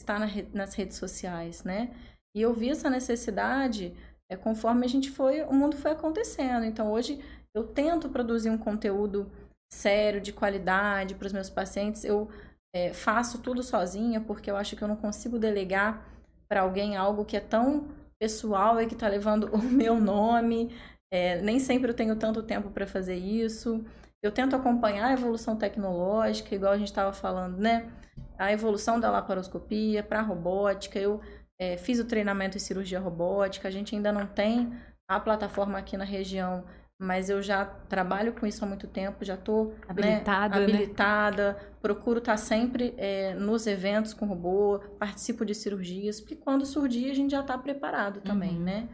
estar na nas redes sociais, né? E eu vi essa necessidade é, conforme a gente foi, o mundo foi acontecendo. Então hoje eu tento produzir um conteúdo sério, de qualidade para os meus pacientes. Eu é, faço tudo sozinha porque eu acho que eu não consigo delegar para alguém algo que é tão pessoal e que está levando o meu nome. É, nem sempre eu tenho tanto tempo para fazer isso. Eu tento acompanhar a evolução tecnológica, igual a gente estava falando, né? A evolução da laparoscopia para a robótica. Eu é, fiz o treinamento em cirurgia robótica. A gente ainda não tem a plataforma aqui na região, mas eu já trabalho com isso há muito tempo. Já estou habilitada, né, habilitada. Né? Procuro estar tá sempre é, nos eventos com robô, participo de cirurgias, porque quando surgir a gente já está preparado também, uhum. né?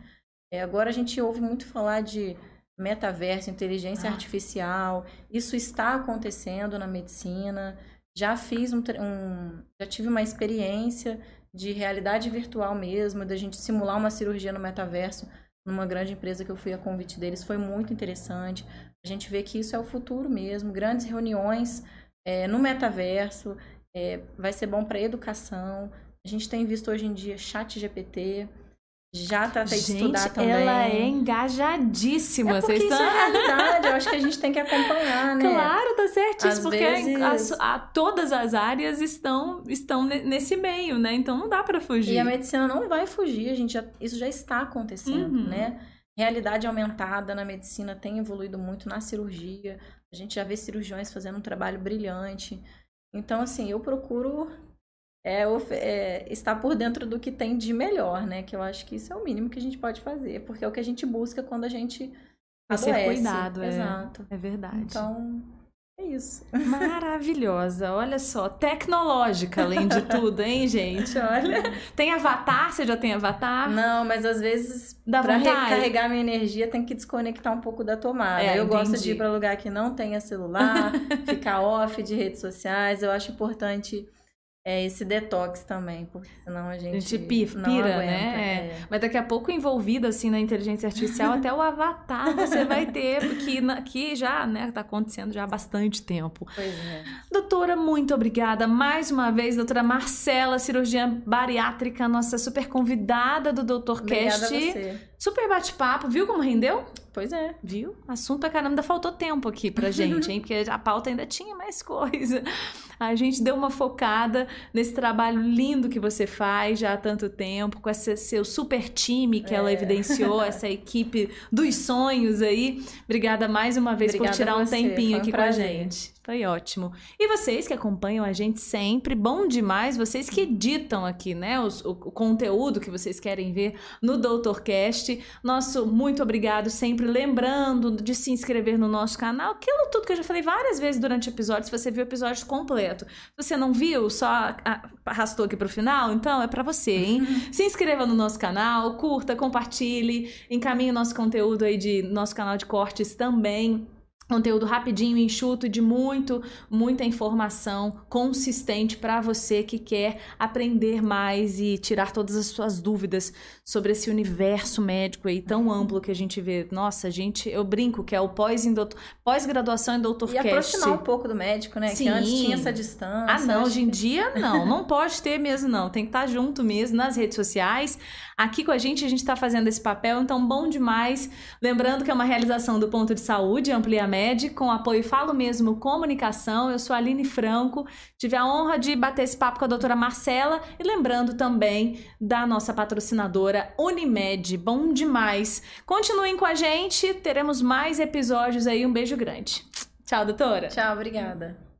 É, agora a gente ouve muito falar de metaverso, inteligência ah. artificial. Isso está acontecendo na medicina. Já fiz um, um, já tive uma experiência de realidade virtual mesmo, da gente simular uma cirurgia no metaverso numa grande empresa que eu fui a convite deles. Foi muito interessante. A gente vê que isso é o futuro mesmo. Grandes reuniões é, no metaverso. É, vai ser bom para educação. A gente tem visto hoje em dia chat GPT. Já tratei gente, de estudar também.
Ela é engajadíssima.
É porque isso estão... é realidade. Eu acho que a gente tem que acompanhar, né?
Claro, tá certíssimo. Às porque vezes... a, a, todas as áreas estão, estão nesse meio, né? Então não dá para fugir.
E a medicina não vai fugir. A gente já, isso já está acontecendo, uhum. né? Realidade aumentada na medicina tem evoluído muito na cirurgia. A gente já vê cirurgiões fazendo um trabalho brilhante. Então, assim, eu procuro é, é, estar por dentro do que tem de melhor, né? Que eu acho que isso é o mínimo que a gente pode fazer, porque é o que a gente busca quando a gente
adoece. Ser cuidado, é. Exato. É verdade.
Então, é isso.
Maravilhosa. Olha só, tecnológica além de tudo, hein, gente? Olha. Tem avatar? Você já tem avatar?
Não, mas às vezes Dá pra vontade. recarregar minha energia tem que desconectar um pouco da tomada. É, eu entendi. gosto de ir para lugar que não tenha celular, ficar off de redes sociais. Eu acho importante é esse detox também, porque senão a gente, a gente pira, aguenta, né?
É. Mas daqui a pouco envolvido assim na inteligência artificial, até o avatar você vai ter, porque que já, né, tá acontecendo já há bastante tempo.
Pois é.
Doutora, muito obrigada mais uma vez, doutora Marcela, cirurgiã bariátrica, nossa super convidada do Doutor Cast.
Obrigada a você.
Super bate-papo, viu como rendeu?
Pois é.
Viu? Assunto pra caramba, ainda faltou tempo aqui pra gente, hein? Porque a pauta ainda tinha mais coisa. A gente deu uma focada nesse trabalho lindo que você faz já há tanto tempo, com esse seu super time que é. ela evidenciou, essa equipe dos sonhos aí. Obrigada mais uma vez Obrigada por tirar um tempinho um aqui prazer. com a gente. Foi ótimo. E vocês que acompanham a gente sempre, bom demais, vocês que editam aqui, né, os, o, o, conteúdo que vocês querem ver no Doutorcast. Nosso muito obrigado sempre. Lembrando de se inscrever no nosso canal, aquilo tudo que eu já falei várias vezes durante o episódio, se você viu o episódio completo. Se você não viu, só arrastou aqui pro final, então é para você, hein? se inscreva no nosso canal, curta, compartilhe, encaminhe o nosso conteúdo aí de nosso canal de cortes também conteúdo rapidinho, enxuto, de muito, muita informação consistente para você que quer aprender mais e tirar todas as suas dúvidas sobre esse universo médico aí tão amplo que a gente vê. Nossa, gente, eu brinco que é o pós-graduação em doutor
E aproximar um pouco do médico, né? Sim. Que antes tinha essa distância.
Ah, não, hoje em dia não, não pode ter mesmo não. Tem que estar junto mesmo nas redes sociais. Aqui com a gente a gente está fazendo esse papel, então bom demais. Lembrando que é uma realização do ponto de saúde, ampliamento Med, com apoio Falo Mesmo Comunicação. Eu sou a Aline Franco. Tive a honra de bater esse papo com a doutora Marcela e lembrando também da nossa patrocinadora Unimed. Bom demais. Continuem com a gente, teremos mais episódios aí. Um beijo grande. Tchau, doutora.
Tchau, obrigada.